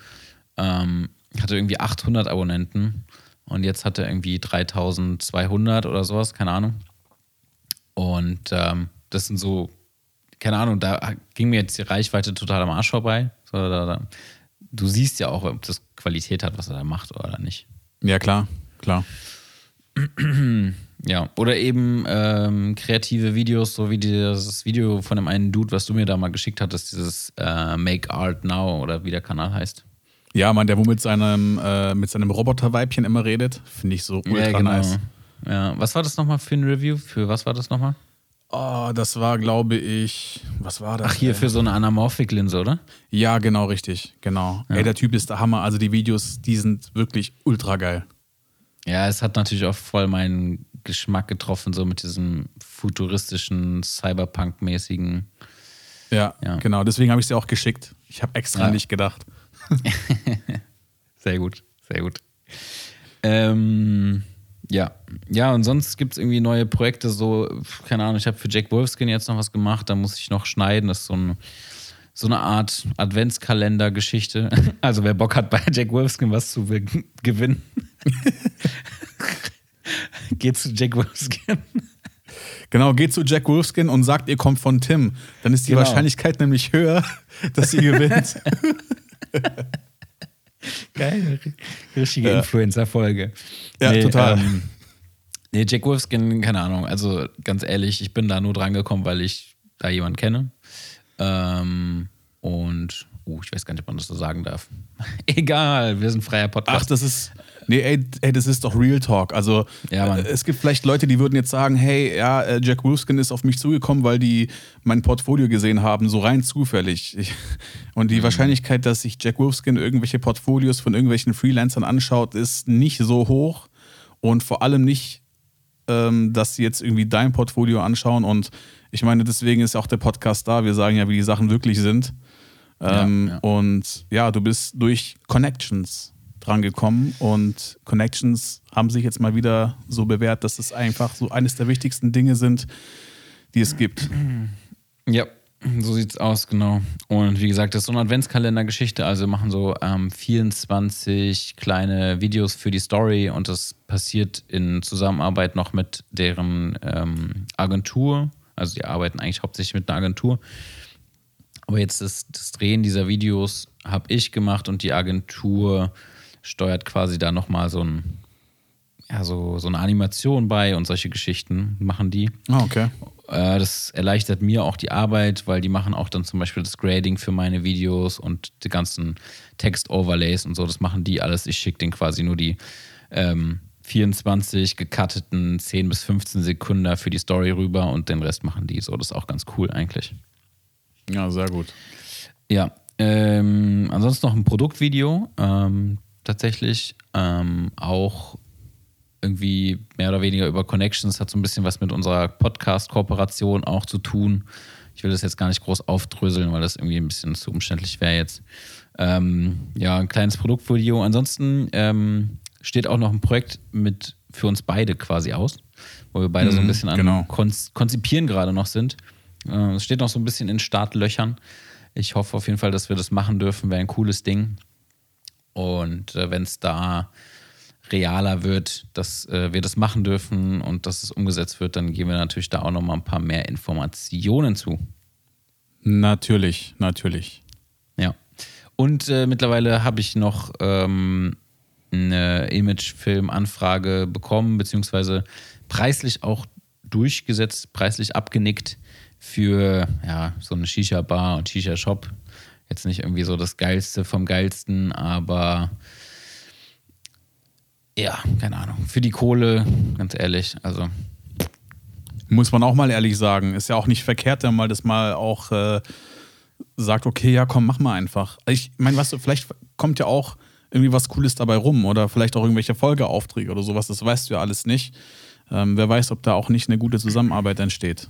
ähm, hatte irgendwie 800 Abonnenten. Und jetzt hat er irgendwie 3200 oder sowas, keine Ahnung. Und ähm, das sind so keine Ahnung, da ging mir jetzt die Reichweite total am Arsch vorbei. Du siehst ja auch, ob das Qualität hat, was er da macht oder nicht. Ja, klar, klar. ja, Ja, oder eben ähm, kreative Videos, so wie dieses Video von dem einen Dude, was du mir da mal geschickt hattest, dieses äh, Make Art Now oder wie der Kanal heißt. Ja, man, der wo mit seinem, äh, mit seinem Roboterweibchen immer redet, finde ich so ultra ja, genau. nice. Ja, was war das nochmal für ein Review? Für was war das nochmal? Oh, das war, glaube ich, was war das? Ach, hier ey? für so eine Anamorphic-Linse, oder? Ja, genau, richtig, genau. Ja. Ey, der Typ ist der Hammer. Also die Videos, die sind wirklich ultra geil. Ja, es hat natürlich auch voll meinen Geschmack getroffen, so mit diesem futuristischen, Cyberpunk-mäßigen. Ja, Ja. genau. Deswegen habe ich sie auch geschickt. Ich habe extra Ja. nicht gedacht. Sehr gut, sehr gut. Ähm, ja, ja, und sonst gibt es irgendwie neue Projekte, so, keine Ahnung, ich habe für Jack Wolfskin jetzt noch was gemacht, da muss ich noch schneiden, das ist so, ein, so eine Art Adventskalender-Geschichte. Also wer Bock hat, bei Jack Wolfskin was zu gewinnen, geht zu Jack Wolfskin. Genau, geht zu Jack Wolfskin und sagt, ihr kommt von Tim. Dann ist die Genau. Wahrscheinlichkeit nämlich höher, dass ihr gewinnt. Geil, richtige Ja. Influencer-Folge. Ja, total. Ähm, nee, Jack Wolfskin, keine Ahnung. Also ganz ehrlich, ich bin da nur dran gekommen, weil ich da jemanden kenne. Ähm, und, uh, ich weiß gar nicht, ob man das so sagen darf. Egal, wir sind freier Ach, Podcast. das ist. Nee, ey, ey, das ist doch Real Talk. Also, Ja, äh, es gibt vielleicht Leute, die würden jetzt sagen: Hey, ja, äh, Jack Wolfskin ist auf mich zugekommen, weil die mein Portfolio gesehen haben, so rein zufällig. Ich, und Mhm. die Wahrscheinlichkeit, dass sich Jack Wolfskin irgendwelche Portfolios von irgendwelchen Freelancern anschaut, ist nicht so hoch. Und vor allem nicht, ähm, dass sie jetzt irgendwie dein Portfolio anschauen. Und ich meine, deswegen ist auch der Podcast da. Wir sagen ja, wie die Sachen wirklich sind. Ähm, ja. Und ja, du bist durch Connections drangekommen und Connections haben sich jetzt mal wieder so bewährt, dass es einfach so eines der wichtigsten Dinge sind, die es gibt. Ja, so sieht's aus, genau. Und wie gesagt, das ist so eine Adventskalender-Geschichte. Also wir machen so ähm, 24 kleine Videos für die Story und das passiert in Zusammenarbeit noch mit deren ähm, Agentur. Also die arbeiten eigentlich hauptsächlich mit einer Agentur. Aber jetzt das, das Drehen dieser Videos habe ich gemacht und die Agentur steuert quasi da nochmal so, ein, ja, so, so eine Animation bei und solche Geschichten machen die. Ah, okay. Äh, Das erleichtert mir auch die Arbeit, weil die machen auch dann zum Beispiel das Grading für meine Videos und die ganzen Text-Overlays und so. Das machen die alles. Ich schicke denen quasi nur die ähm, 24 gecutteten 10 bis 15 Sekunden für die Story rüber und den Rest machen die. So, das ist auch ganz cool eigentlich. Ja, sehr gut. Ja, ähm, ansonsten noch ein Produktvideo. Ähm, tatsächlich ähm, auch irgendwie mehr oder weniger über Connections, hat so ein bisschen was mit unserer Podcast-Kooperation auch zu tun. Ich will das jetzt gar nicht groß aufdröseln, weil das irgendwie ein bisschen zu umständlich wäre jetzt. Ähm, ja, ein kleines Produktvideo. Ansonsten ähm, steht auch noch ein Projekt mit für uns beide quasi aus, wo wir beide so ein Mhm, bisschen an genau. Konz Konzipieren gerade noch sind. Äh, Es steht noch so ein bisschen in Startlöchern. Ich hoffe auf jeden Fall, dass wir das machen dürfen. Wäre ein cooles Ding. Und äh, wenn es da realer wird, dass äh, wir das machen dürfen und dass es umgesetzt wird, dann geben wir natürlich da auch noch mal ein paar mehr Informationen zu. Natürlich, natürlich. Ja. Und äh, mittlerweile habe ich noch ähm, eine Imagefilm-Anfrage bekommen, beziehungsweise preislich auch durchgesetzt, preislich abgenickt für ja, so eine Shisha-Bar und Shisha-Shop. Jetzt nicht irgendwie so das Geilste vom Geilsten, aber ja, keine Ahnung. Für die Kohle, ganz ehrlich, also Muss man auch mal ehrlich sagen. Ist ja auch nicht verkehrt, wenn man das mal auch äh, sagt, okay, ja, komm, mach mal einfach. Ich meine, du, vielleicht kommt ja auch irgendwie was Cooles dabei rum oder vielleicht auch irgendwelche Folgeaufträge oder sowas, das weißt du ja alles nicht. Ähm, wer weiß, ob da auch nicht eine gute Zusammenarbeit entsteht.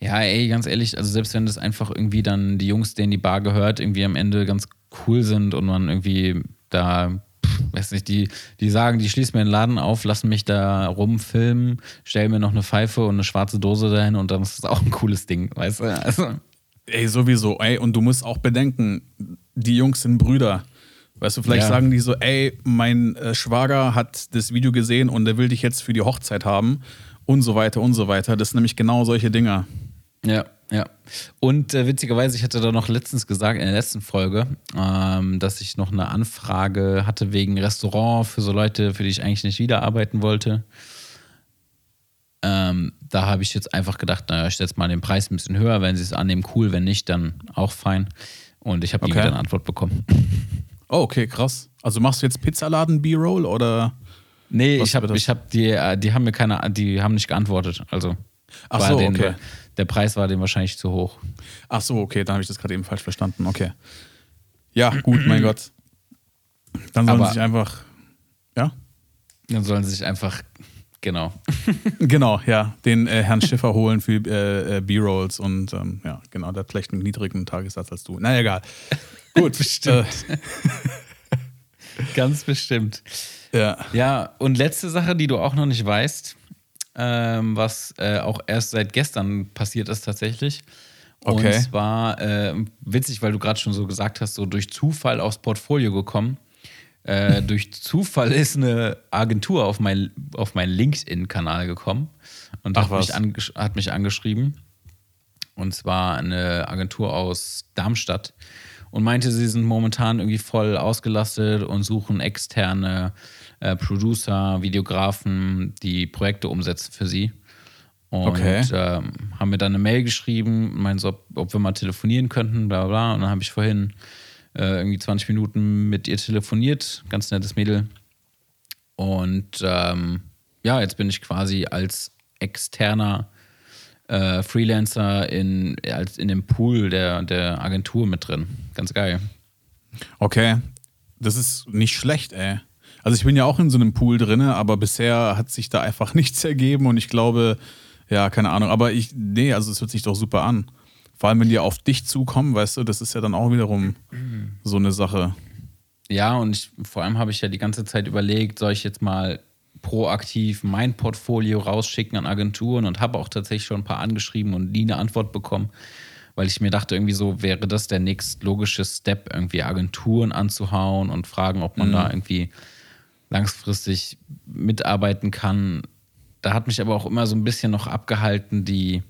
Ja, ey, ganz ehrlich, also selbst wenn das einfach irgendwie dann die Jungs, denen die Bar gehört, irgendwie am Ende ganz cool sind und man irgendwie da, pff, weiß nicht, die, die sagen, die schließen mir den Laden auf, lassen mich da rumfilmen, stellen mir noch eine Pfeife und eine schwarze Dose dahin und dann ist das auch ein cooles Ding, weißt du? Also, Ey, sowieso, ey, und du musst auch bedenken, die Jungs sind Brüder. Weißt du, vielleicht Ja. sagen die so, ey, mein äh, Schwager hat das Video gesehen und der will dich jetzt für die Hochzeit haben und so weiter und so weiter. Das sind nämlich genau solche Dinger. Ja, ja. Und äh, witzigerweise, ich hatte da noch letztens gesagt, in der letzten Folge, ähm, dass ich noch eine Anfrage hatte wegen Restaurant für so Leute, für die ich eigentlich nicht wieder arbeiten wollte. Ähm, da habe ich jetzt einfach gedacht, naja, ich setze mal den Preis ein bisschen höher. Wenn sie es annehmen, cool. Wenn nicht, dann auch fein. Und ich habe Okay. eine Antwort bekommen. Oh, okay, krass. Also machst du jetzt Pizzaladen B-Roll oder? Nee, ich habe, ich habe die, äh, die haben mir keine, die haben nicht geantwortet. Also Ach so, okay. Der Preis war dem wahrscheinlich zu hoch. Ach so, okay, dann habe ich das gerade eben falsch verstanden. Okay. Ja, gut, mein Gott. Dann sollen Aber- sie sich einfach. Ja? Dann sollen sie sich einfach, genau. Genau, ja, den äh, Herrn Schiffer holen für äh, äh, B-Rolls und ähm, ja, genau, der hat vielleicht einen niedrigen Tagessatz als du. Na egal. Gut, Bestimmt. Äh, Ganz bestimmt. ja. Ja, und letzte Sache, die du auch noch nicht weißt, ähm, was äh, auch erst seit gestern passiert ist tatsächlich. Okay. Und zwar äh, witzig, weil du gerade schon so gesagt hast, so durch Zufall aufs Portfolio gekommen. Äh, durch Zufall ist eine Agentur auf mein, auf meinen LinkedIn-Kanal gekommen und Ach hat, mich angesch hat mich angeschrieben. Und zwar eine Agentur aus Darmstadt. Und meinte, sie sind momentan irgendwie voll ausgelastet und suchen externe äh, Producer, Videografen, die Projekte umsetzen für sie. Und Okay. ähm, haben mir dann eine Mail geschrieben, meinen so, ob, ob wir mal telefonieren könnten, bla bla bla. Und dann habe ich vorhin äh, irgendwie 20 Minuten mit ihr telefoniert, ganz nettes Mädel. Und ähm, ja, jetzt bin ich quasi als externer äh, Freelancer in, als in dem Pool der, der Agentur mit drin. Ganz geil. Okay. Das ist nicht schlecht, ey. Also ich bin ja auch in so einem Pool drinne, aber bisher hat sich da einfach nichts ergeben und ich glaube, ja, keine Ahnung, aber ich, nee, also es hört sich doch super an. Vor allem, wenn die auf dich zukommen, weißt du, das ist ja dann auch wiederum so eine Sache. Ja, und ich, vor allem habe ich ja die ganze Zeit überlegt, soll ich jetzt mal proaktiv mein Portfolio rausschicken an Agenturen und habe auch tatsächlich schon ein paar angeschrieben und nie eine Antwort bekommen, weil ich mir dachte, irgendwie so wäre das der nächst logische Step, irgendwie Agenturen anzuhauen und fragen, ob man da irgendwie langfristig mitarbeiten kann. Da hat mich aber auch immer so ein bisschen noch abgehalten, die,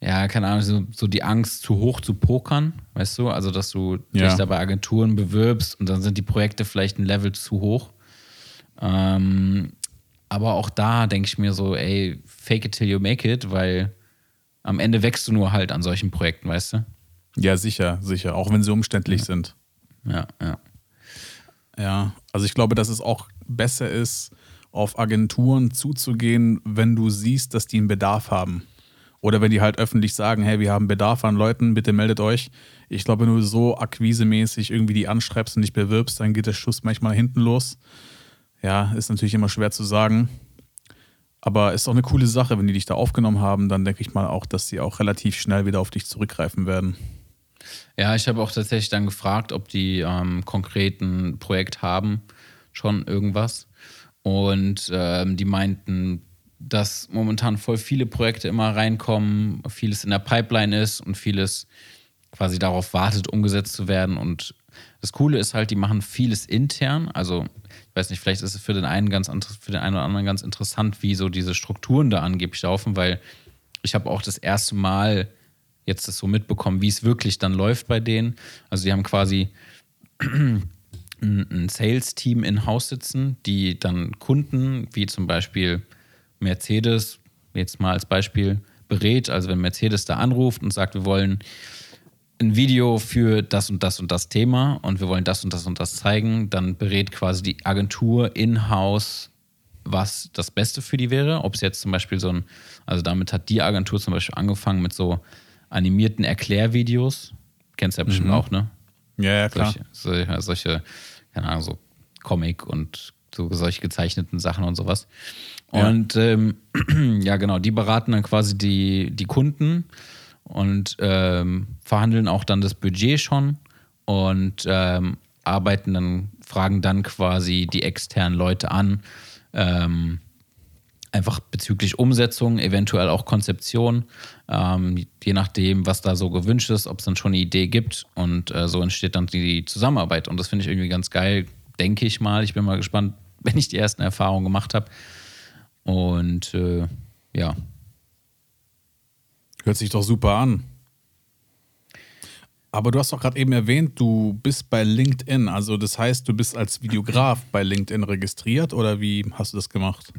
ja, keine Ahnung, so, so die Angst, zu hoch zu pokern, weißt du? Also, dass du Ja. dich da bei Agenturen bewirbst und dann sind die Projekte vielleicht ein Level zu hoch. Ähm, aber auch da denke ich mir so, ey, fake it till you make it, weil am Ende wächst du nur halt an solchen Projekten, weißt du? Ja, sicher, sicher, auch wenn sie umständlich sind. Ja, ja. Ja, also ich glaube, dass es auch besser ist, auf Agenturen zuzugehen, wenn du siehst, dass die einen Bedarf haben. Oder wenn die halt öffentlich sagen, hey, wir haben Bedarf an Leuten, bitte meldet euch. Ich glaube, du so akquisemäßig irgendwie die anschreibst und dich bewirbst, dann geht der Schuss manchmal hinten los. Ja, ist natürlich immer schwer zu sagen. Aber ist auch eine coole Sache, wenn die dich da aufgenommen haben, dann denke ich mal auch, dass sie auch relativ schnell wieder auf dich zurückgreifen werden. Ja, ich habe auch tatsächlich dann gefragt, ob die ähm, konkreten Projekt haben, schon irgendwas. Und ähm, die meinten, dass momentan voll viele Projekte immer reinkommen, vieles in der Pipeline ist und vieles quasi darauf wartet, umgesetzt zu werden. Und das Coole ist halt, die machen vieles intern. Also, ich weiß nicht, vielleicht ist es für den einen ganz für den einen oder anderen ganz interessant, wie so diese Strukturen da angeblich laufen, weil ich habe auch das erste Mal jetzt das so mitbekommen, wie es wirklich dann läuft bei denen. Also die haben quasi ein, Sales-Team in Haus sitzen, die dann Kunden, wie zum Beispiel Mercedes, jetzt mal als Beispiel, berät. Also wenn Mercedes da anruft und sagt, wir wollen ein Video für das und das und das Thema und wir wollen das und das und das zeigen, dann berät quasi die Agentur in-house, was das Beste für die wäre. Ob es jetzt zum Beispiel so ein, also damit hat die Agentur zum Beispiel angefangen mit so animierten Erklärvideos. Kennst du ja bestimmt auch, ne? Ja, ja, klar. Solche, solche, solche, keine Ahnung, so Comic und so solche gezeichneten Sachen und sowas. Ja. Und ähm, ja, genau, die beraten dann quasi die, die Kunden und ähm, verhandeln auch dann das Budget schon und ähm, arbeiten dann, fragen dann quasi die externen Leute an, ähm, einfach bezüglich Umsetzung, eventuell auch Konzeption, ähm, je nachdem, was da so gewünscht ist, ob es dann schon eine Idee gibt und äh, so entsteht dann die Zusammenarbeit und das finde ich irgendwie ganz geil, denke ich mal. Ich bin mal gespannt, wenn ich die ersten Erfahrungen gemacht habe und äh, ja, Hört sich doch super an. Aber du hast doch gerade eben erwähnt, du bist bei LinkedIn. Also das heißt, du bist als Videograf bei LinkedIn registriert oder wie hast du das gemacht?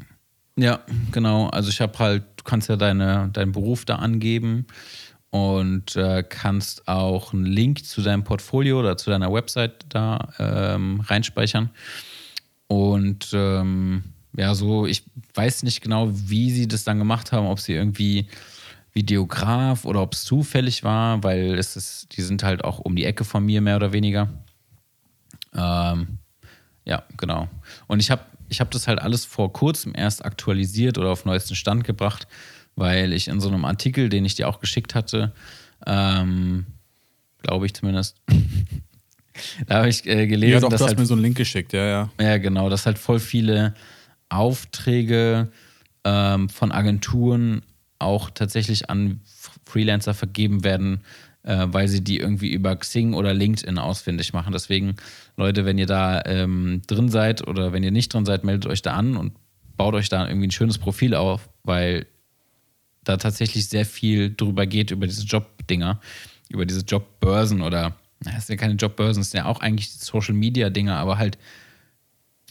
Ja, genau. Also ich habe halt, du kannst ja deine, deinen Beruf da angeben und äh, kannst auch einen Link zu deinem Portfolio oder zu deiner Website da ähm, reinspeichern. Und ähm, ja, so, ich weiß nicht genau, wie sie das dann gemacht haben, ob sie irgendwie Videograf oder ob es zufällig war, weil es ist, die sind halt auch um die Ecke von mir, mehr oder weniger. Ähm, ja, genau. Und ich habe ich hab das halt alles vor kurzem erst aktualisiert oder auf neuesten Stand gebracht, weil ich in so einem Artikel, den ich dir auch geschickt hatte, ähm, glaube ich zumindest, da habe ich äh, gelesen, Ja, doch, dass du hast halt, mir so einen Link geschickt, ja, ja. ja genau, dass halt voll viele Aufträge ähm, von Agenturen auch tatsächlich an Freelancer vergeben werden, äh, weil sie die irgendwie über Xing oder LinkedIn ausfindig machen. Deswegen, Leute, wenn ihr da ähm, drin seid oder wenn ihr nicht drin seid, meldet euch da an und baut euch da irgendwie ein schönes Profil auf, weil da tatsächlich sehr viel drüber geht, über diese Jobdinger, über diese Jobbörsen oder, das sind ja keine Jobbörsen, das sind ja auch eigentlich Social Media Dinger, aber halt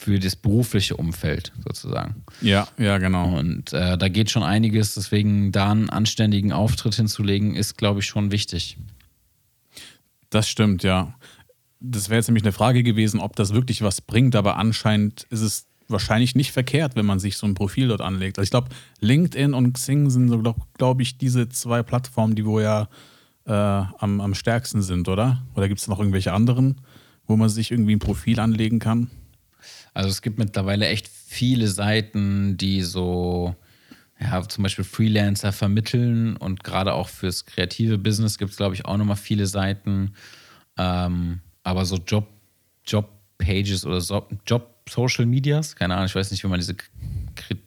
für das berufliche Umfeld sozusagen. Ja, ja, genau. Und äh, da geht schon einiges, deswegen da einen anständigen Auftritt hinzulegen, ist, glaube ich, schon wichtig. Das stimmt, ja. Das wäre jetzt nämlich eine Frage gewesen, ob das wirklich was bringt, aber anscheinend ist es wahrscheinlich nicht verkehrt, wenn man sich so ein Profil dort anlegt. Also ich glaube, LinkedIn und Xing sind so, glaube glaub ich, diese zwei Plattformen, die wo ja äh, am, am stärksten sind, oder? Oder gibt es noch irgendwelche anderen, wo man sich irgendwie ein Profil anlegen kann? Also es gibt mittlerweile echt viele Seiten, die so, ja, zum Beispiel Freelancer vermitteln und gerade auch fürs kreative Business gibt es, glaube ich, auch nochmal viele Seiten. Ähm, aber so Job, Job-Pages oder so, Job-Social Medias, keine Ahnung, ich weiß nicht, wie man diese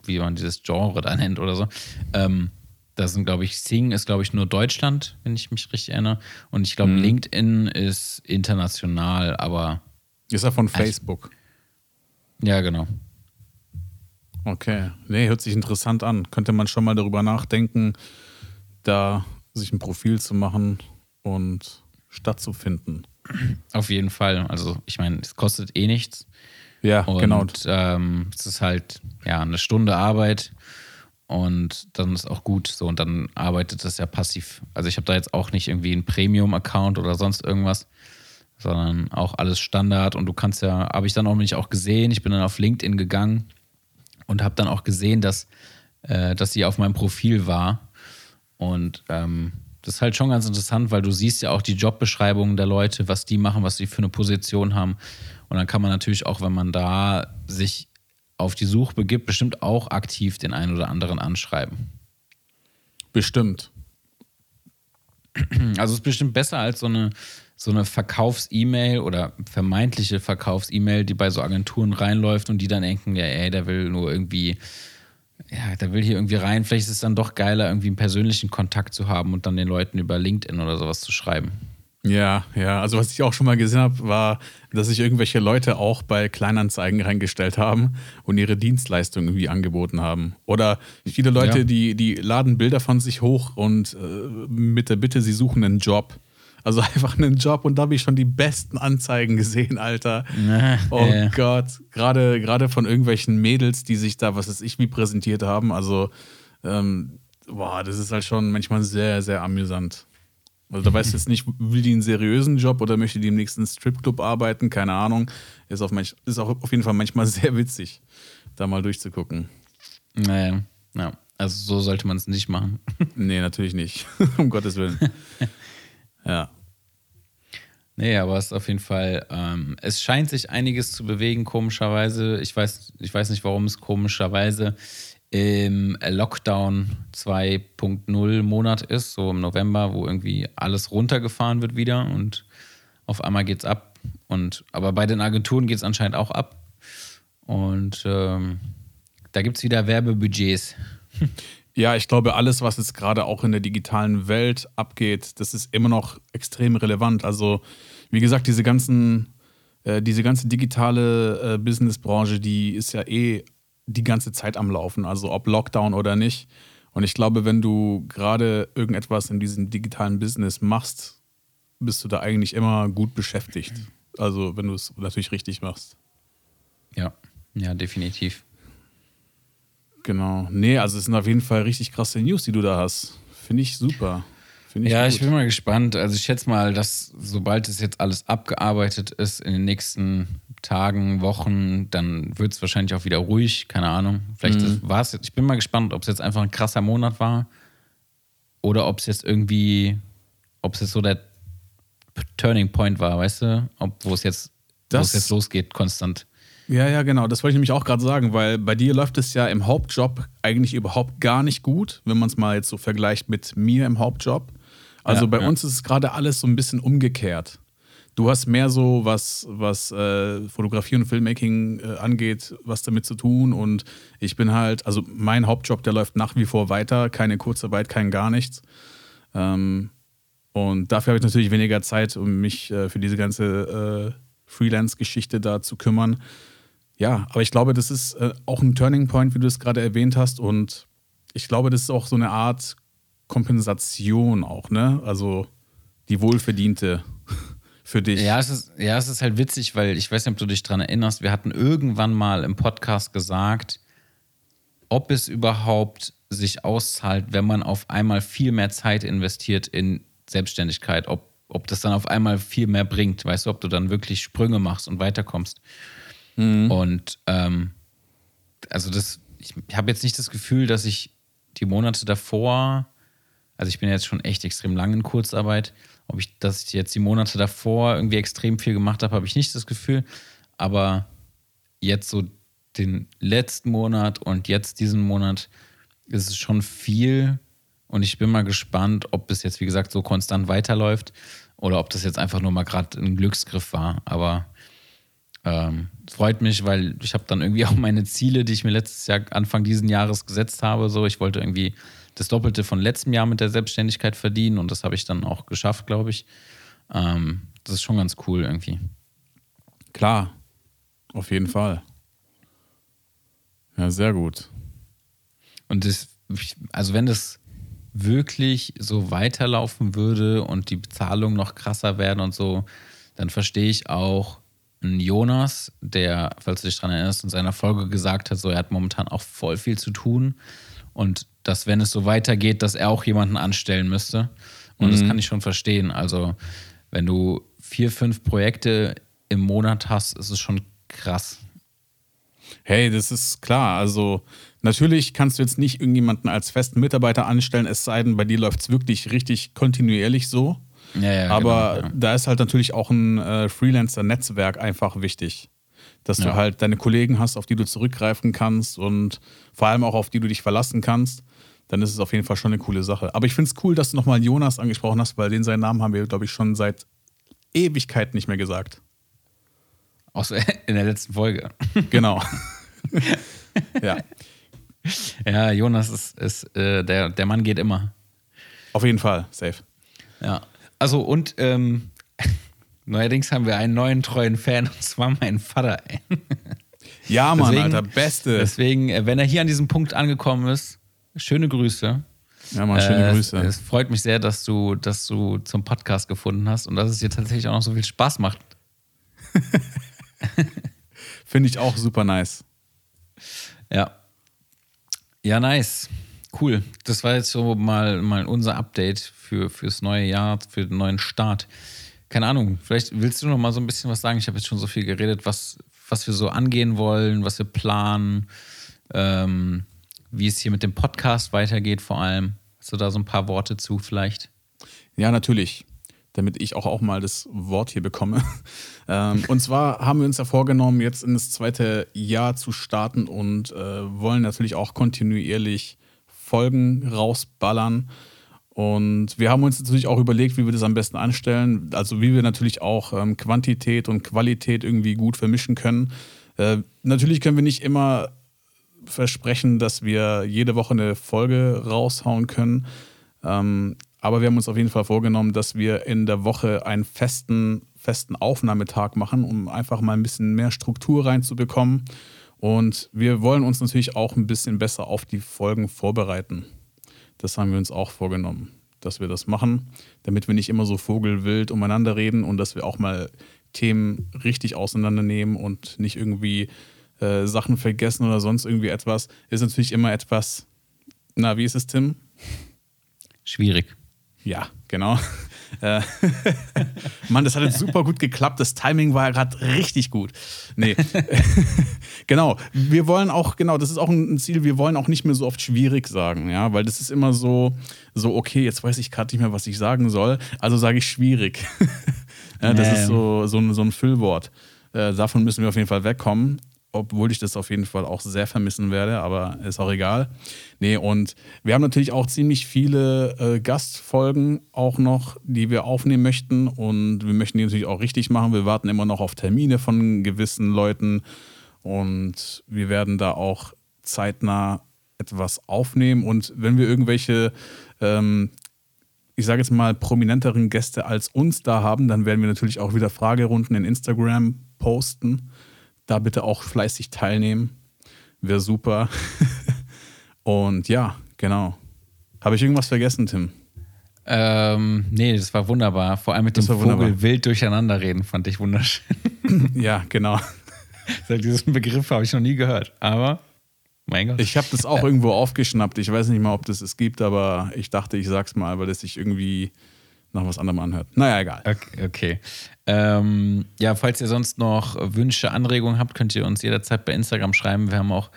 wie man dieses Genre da nennt oder so. Ähm, das sind, glaube ich, Sing ist, glaube ich, nur Deutschland, wenn ich mich richtig erinnere. Und ich glaube, LinkedIn ist international, aber Ist ja von Facebook. Ja, genau. Okay. Nee, hört sich interessant an. Könnte man schon mal darüber nachdenken, da sich ein Profil zu machen und stattzufinden. Auf jeden Fall. Also, ich meine, es kostet eh nichts. Ja, Und genau. ähm, es ist halt ja eine Stunde Arbeit und dann ist auch gut so und dann arbeitet das ja passiv. Also ich habe da jetzt auch nicht irgendwie einen Premium-Account oder sonst irgendwas, sondern auch alles Standard und du kannst ja, habe ich dann auch nicht auch gesehen, ich bin dann auf LinkedIn gegangen und habe dann auch gesehen, dass, äh, dass sie auf meinem Profil war und ähm, das ist halt schon ganz interessant, weil du siehst ja auch die Jobbeschreibungen der Leute, was die machen, was sie für eine Position haben. Und dann kann man natürlich auch, wenn man da sich auf die Suche begibt, bestimmt auch aktiv den einen oder anderen anschreiben. Bestimmt. Also es ist bestimmt besser als so eine, so eine Verkaufs-E-Mail oder vermeintliche Verkaufs-E-Mail, die bei so Agenturen reinläuft und die dann denken, ja, ey, der will nur irgendwie, ja, der will hier irgendwie rein. Vielleicht ist es dann doch geiler, irgendwie einen persönlichen Kontakt zu haben und dann den Leuten über LinkedIn oder sowas zu schreiben. Ja, ja. Also was ich auch schon mal gesehen habe, war, dass sich irgendwelche Leute auch bei Kleinanzeigen reingestellt haben und ihre Dienstleistung irgendwie angeboten haben. Oder viele Leute, Ja. die, die laden Bilder von sich hoch und äh, mit der Bitte, sie suchen einen Job. Also einfach einen Job und da habe ich schon die besten Anzeigen gesehen, Alter. Oh äh. Gott, gerade gerade von irgendwelchen Mädels, die sich da, was weiß ich, wie präsentiert haben. Also, ähm, boah, das ist halt schon manchmal sehr, sehr amüsant. Also da weißt du jetzt nicht, will die einen seriösen Job oder möchte die im nächsten Stripclub arbeiten? Keine Ahnung. Ist, auf manch, ist auch auf jeden Fall manchmal sehr witzig, da mal durchzugucken. Naja, ja. Also so sollte man es nicht machen. Nee, natürlich nicht. um Gottes Willen. Ja. Nee, aber es ist auf jeden Fall, ähm, es scheint sich einiges zu bewegen, komischerweise. Ich weiß, ich weiß nicht, warum es komischerweise im Lockdown 2.0 Monat ist, so im November, wo irgendwie alles runtergefahren wird wieder und auf einmal geht's ab. Und, aber bei den Agenturen geht es anscheinend auch ab. Und ähm, da gibt es wieder Werbebudgets. Ja, ich glaube, alles, was jetzt gerade auch in der digitalen Welt abgeht, das ist immer noch extrem relevant. Also, wie gesagt, diese ganzen, äh, diese ganze digitale äh, Businessbranche, die ist ja eh die ganze Zeit am Laufen, also ob Lockdown oder nicht. Und ich glaube, wenn du gerade irgendetwas in diesem digitalen Business machst, bist du da eigentlich immer gut beschäftigt. Also, wenn du es natürlich richtig machst. Ja, ja, definitiv. Genau. Nee, also es sind auf jeden Fall richtig krasse News, die du da hast. Finde ich super. Find ich ja, gut. ich bin mal gespannt. Also ich schätze mal, dass sobald es jetzt alles abgearbeitet ist in den nächsten Tagen, Wochen, dann wird es wahrscheinlich auch wieder ruhig. Keine Ahnung. Vielleicht Mhm. war es. Ich bin mal gespannt, ob es jetzt einfach ein krasser Monat war oder ob es jetzt irgendwie, ob es jetzt so der Turning Point war, weißt du, ob wo es jetzt, Das- jetzt losgeht, konstant. Ja, ja, genau. Das wollte ich nämlich auch gerade sagen, weil bei dir läuft es ja im Hauptjob eigentlich überhaupt gar nicht gut, wenn man es mal jetzt so vergleicht mit mir im Hauptjob. Also Ja, bei ja. uns ist es gerade alles so ein bisschen umgekehrt. Du hast mehr so, was, was äh, Fotografie und Filmmaking äh, angeht, was damit zu tun. Und ich bin halt, also mein Hauptjob, der läuft nach wie vor weiter. Keine Kurzarbeit, kein gar nichts. Ähm, und dafür habe ich natürlich weniger Zeit, um mich äh, für diese ganze äh, Freelance-Geschichte da zu kümmern. Ja, aber ich glaube, das ist äh, auch ein Turning Point, wie du es gerade erwähnt hast. Und ich glaube, das ist auch so eine Art Kompensation auch, ne? Also die wohlverdiente für dich. Ja es, ist, ja, es ist halt witzig, weil ich weiß nicht, ob du dich daran erinnerst, wir hatten irgendwann mal im Podcast gesagt, ob es überhaupt sich auszahlt, wenn man auf einmal viel mehr Zeit investiert in Selbstständigkeit, ob, ob das dann auf einmal viel mehr bringt, weißt du, ob du dann wirklich Sprünge machst und weiterkommst. Und ähm, also das, ich, ich habe jetzt nicht das Gefühl, dass ich die Monate davor, also ich bin jetzt schon echt extrem lang in Kurzarbeit, ob ich, dass ich jetzt die Monate davor irgendwie extrem viel gemacht habe, habe ich nicht das Gefühl. Aber jetzt so den letzten Monat und jetzt diesen Monat ist es schon viel. Und ich bin mal gespannt, ob es jetzt, wie gesagt, so konstant weiterläuft oder ob das jetzt einfach nur mal gerade ein Glücksgriff war. Aber ähm, freut mich, weil ich habe dann irgendwie auch meine Ziele, die ich mir letztes Jahr, Anfang diesen Jahres gesetzt habe. So, ich wollte irgendwie das Doppelte von letztem Jahr mit der Selbstständigkeit verdienen und das habe ich dann auch geschafft, glaube ich. Ähm, das ist schon ganz cool irgendwie. Klar, auf jeden Fall. Ja, sehr gut. Und das, also wenn das wirklich so weiterlaufen würde und die Bezahlungen noch krasser werden und so, dann verstehe ich auch einen Jonas, der, falls du dich daran erinnerst, in seiner Folge gesagt hat, so er hat momentan auch voll viel zu tun und dass, wenn es so weitergeht, dass er auch jemanden anstellen müsste. Und das kann ich schon verstehen. Also, wenn du vier, fünf Projekte im Monat hast, ist es schon krass. Hey, das ist klar. Also natürlich kannst du jetzt nicht irgendjemanden als festen Mitarbeiter anstellen, es sei denn, bei dir läuft es wirklich richtig kontinuierlich so. Ja, ja, Aber genau, ja. da ist halt natürlich auch ein äh, Freelancer-Netzwerk einfach wichtig. Dass du halt deine Kollegen hast, auf die du zurückgreifen kannst und vor allem auch auf die du dich verlassen kannst. Dann ist es auf jeden Fall schon eine coole Sache. Aber ich finde es cool, dass du nochmal Jonas angesprochen hast, weil den seinen Namen haben wir, glaube ich, schon seit Ewigkeit nicht mehr gesagt. Außer in der letzten Folge. Genau. ja, Ja, Jonas ist, ist äh, der, der Mann geht immer. auf jeden Fall. Safe. Ja. Also und ähm, neuerdings haben wir einen neuen treuen Fan und zwar meinen Vater. ey. Ja, Mann, Deswegen- Alter, Beste. Deswegen, äh, wenn er hier an diesem Punkt angekommen ist, schöne Grüße. Ja, Mann, schöne Äh, Grüße. Es, es freut mich sehr, dass du, dass du zum Podcast gefunden hast und dass es dir tatsächlich auch noch so viel Spaß macht. Finde ich auch super nice. Ja. Ja, nice. Cool. Das war jetzt so mal, mal unser Update für, fürs neue Jahr, für den neuen Start. Keine Ahnung, vielleicht willst du noch mal so ein bisschen was sagen. Ich habe jetzt schon so viel geredet, was, was wir so angehen wollen, was wir planen, ähm, wie es hier mit dem Podcast weitergeht vor allem. Hast du da so ein paar Worte zu vielleicht? Ja, natürlich. Damit ich auch, auch mal das Wort hier bekomme. ähm, und zwar haben wir uns ja vorgenommen, jetzt in das zweite Jahr zu starten und äh, wollen natürlich auch kontinuierlich Folgen rausballern. Und wir haben uns natürlich auch überlegt, wie wir das am besten anstellen. Also wie wir natürlich auch ähm, Quantität und Qualität irgendwie gut vermischen können. Äh, natürlich können wir nicht immer versprechen, dass wir jede Woche eine Folge raushauen können. Ähm, aber wir haben uns auf jeden Fall vorgenommen, dass wir in der Woche einen festen, festen Aufnahmetag machen, um einfach mal ein bisschen mehr Struktur reinzubekommen. Und wir wollen uns natürlich auch ein bisschen besser auf die Folgen vorbereiten. Das haben wir uns auch vorgenommen, dass wir das machen, damit wir nicht immer so vogelwild umeinander reden und dass wir auch mal Themen richtig auseinandernehmen und nicht irgendwie äh, Sachen vergessen oder sonst irgendwie etwas, ist natürlich immer etwas, na, wie ist es, Tim? Schwierig. Ja, genau. Äh, Mann, das hat jetzt super gut geklappt. Das Timing war gerade richtig gut. Nee. genau. Wir wollen auch, genau, das ist auch ein Ziel, wir wollen auch nicht mehr so oft schwierig sagen, ja, weil das ist immer so, so, okay, jetzt weiß ich gerade nicht mehr, was ich sagen soll, also sage ich schwierig. ja, das nee. ist so, so, ein, so ein Füllwort. Äh, davon müssen wir auf jeden Fall wegkommen obwohl ich das auf jeden Fall auch sehr vermissen werde, aber ist auch egal. Nee, und wir haben natürlich auch ziemlich viele äh, Gastfolgen auch noch, die wir aufnehmen möchten und wir möchten die natürlich auch richtig machen. Wir warten immer noch auf Termine von gewissen Leuten und wir werden da auch zeitnah etwas aufnehmen und wenn wir irgendwelche ähm, ich sage jetzt mal, prominenteren Gäste als uns da haben, dann werden wir natürlich auch wieder Fragerunden in Instagram posten da bitte auch fleißig teilnehmen. Wäre super. Und ja, genau. Habe ich irgendwas vergessen, Tim? Ähm, nee, das war wunderbar. Vor allem mit das dem Vogel wunderbar. wild durcheinander reden, fand ich wunderschön. ja, genau. Diesen Begriff habe ich noch nie gehört, aber mein Gott. Ich habe das auch irgendwo aufgeschnappt. Ich weiß nicht mal, ob das es gibt, aber ich dachte, ich sag's mal, weil das sich irgendwie nach was anderem anhört. Naja, egal. Okay. okay. Ähm, ja, falls ihr sonst noch Wünsche, Anregungen habt, könnt ihr uns jederzeit bei Instagram schreiben. Wir haben auch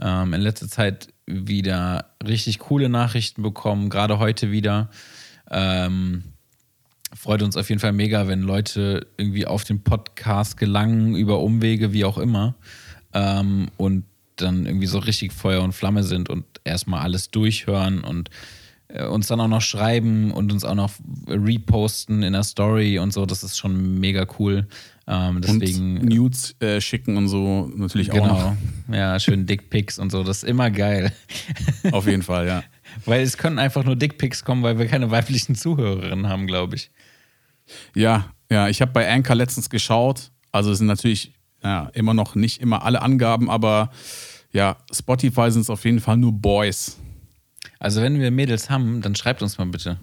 ähm, in letzter Zeit wieder richtig coole Nachrichten bekommen, gerade heute wieder. Ähm, freut uns auf jeden Fall mega, wenn Leute irgendwie auf den Podcast gelangen, über Umwege, wie auch immer. Ähm, und dann irgendwie so richtig Feuer und Flamme sind und erstmal alles durchhören und uns dann auch noch schreiben und uns auch noch reposten in der Story und so. Das ist schon mega cool. Ähm, deswegen, und Nudes äh, schicken und so natürlich genau. auch noch. Ja, schön Dickpics und so. Das ist immer geil. Auf jeden Fall, ja. Weil es können einfach nur Dickpics kommen, weil wir keine weiblichen Zuhörerinnen haben, glaube ich. Ja, ja. Ich habe bei Anchor letztens geschaut. Also es sind natürlich ja, immer noch nicht immer alle Angaben, aber ja, Spotify sind es auf jeden Fall nur Boys. Also wenn wir Mädels haben, dann schreibt uns mal bitte.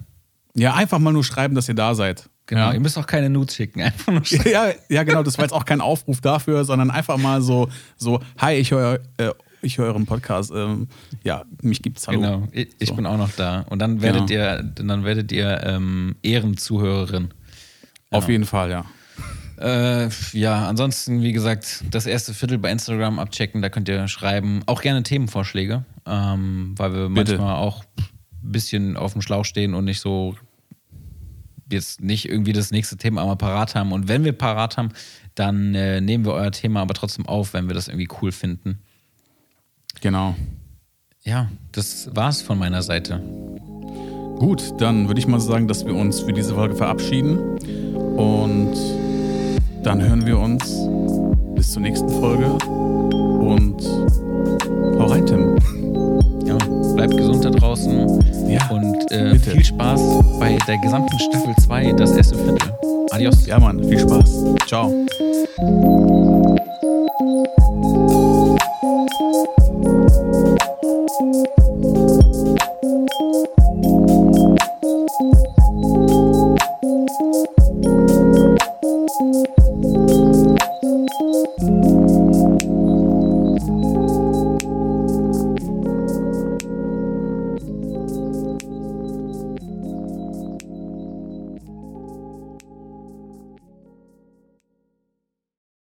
Ja, einfach mal nur schreiben, dass ihr da seid. Genau, ja. ihr müsst auch keine Nudes schicken, einfach nur schreiben. Ja, ja, genau, das war jetzt auch kein Aufruf dafür, sondern einfach mal so, so hi, ich höre äh, ich höre euren Podcast. Ähm, ja, mich gibt's hallo. Genau, ich, ich so. bin auch noch da. Und dann werdet genau. ihr, dann werdet ihr ähm, Ehrenzuhörerin. Genau. Auf jeden Fall, ja. Äh, ja, ansonsten, wie gesagt, das erste Viertel bei Instagram abchecken, da könnt ihr schreiben. Auch gerne Themenvorschläge, ähm, weil wir Bitte. manchmal auch ein bisschen auf dem Schlauch stehen und nicht so jetzt nicht irgendwie das nächste Thema einmal parat haben. Und wenn wir parat haben, dann äh, nehmen wir euer Thema aber trotzdem auf, wenn wir das irgendwie cool finden. Genau. Ja, das war's von meiner Seite. Gut, dann würde ich mal sagen, dass wir uns für diese Folge verabschieden und dann hören wir uns bis zur nächsten Folge und hau rein, Tim bleibt gesund da draußen. Ja, und äh, viel Spaß bei der gesamten Staffel 2, das erste Viertel. Adios. Ja, Mann, viel Spaß. Ciao.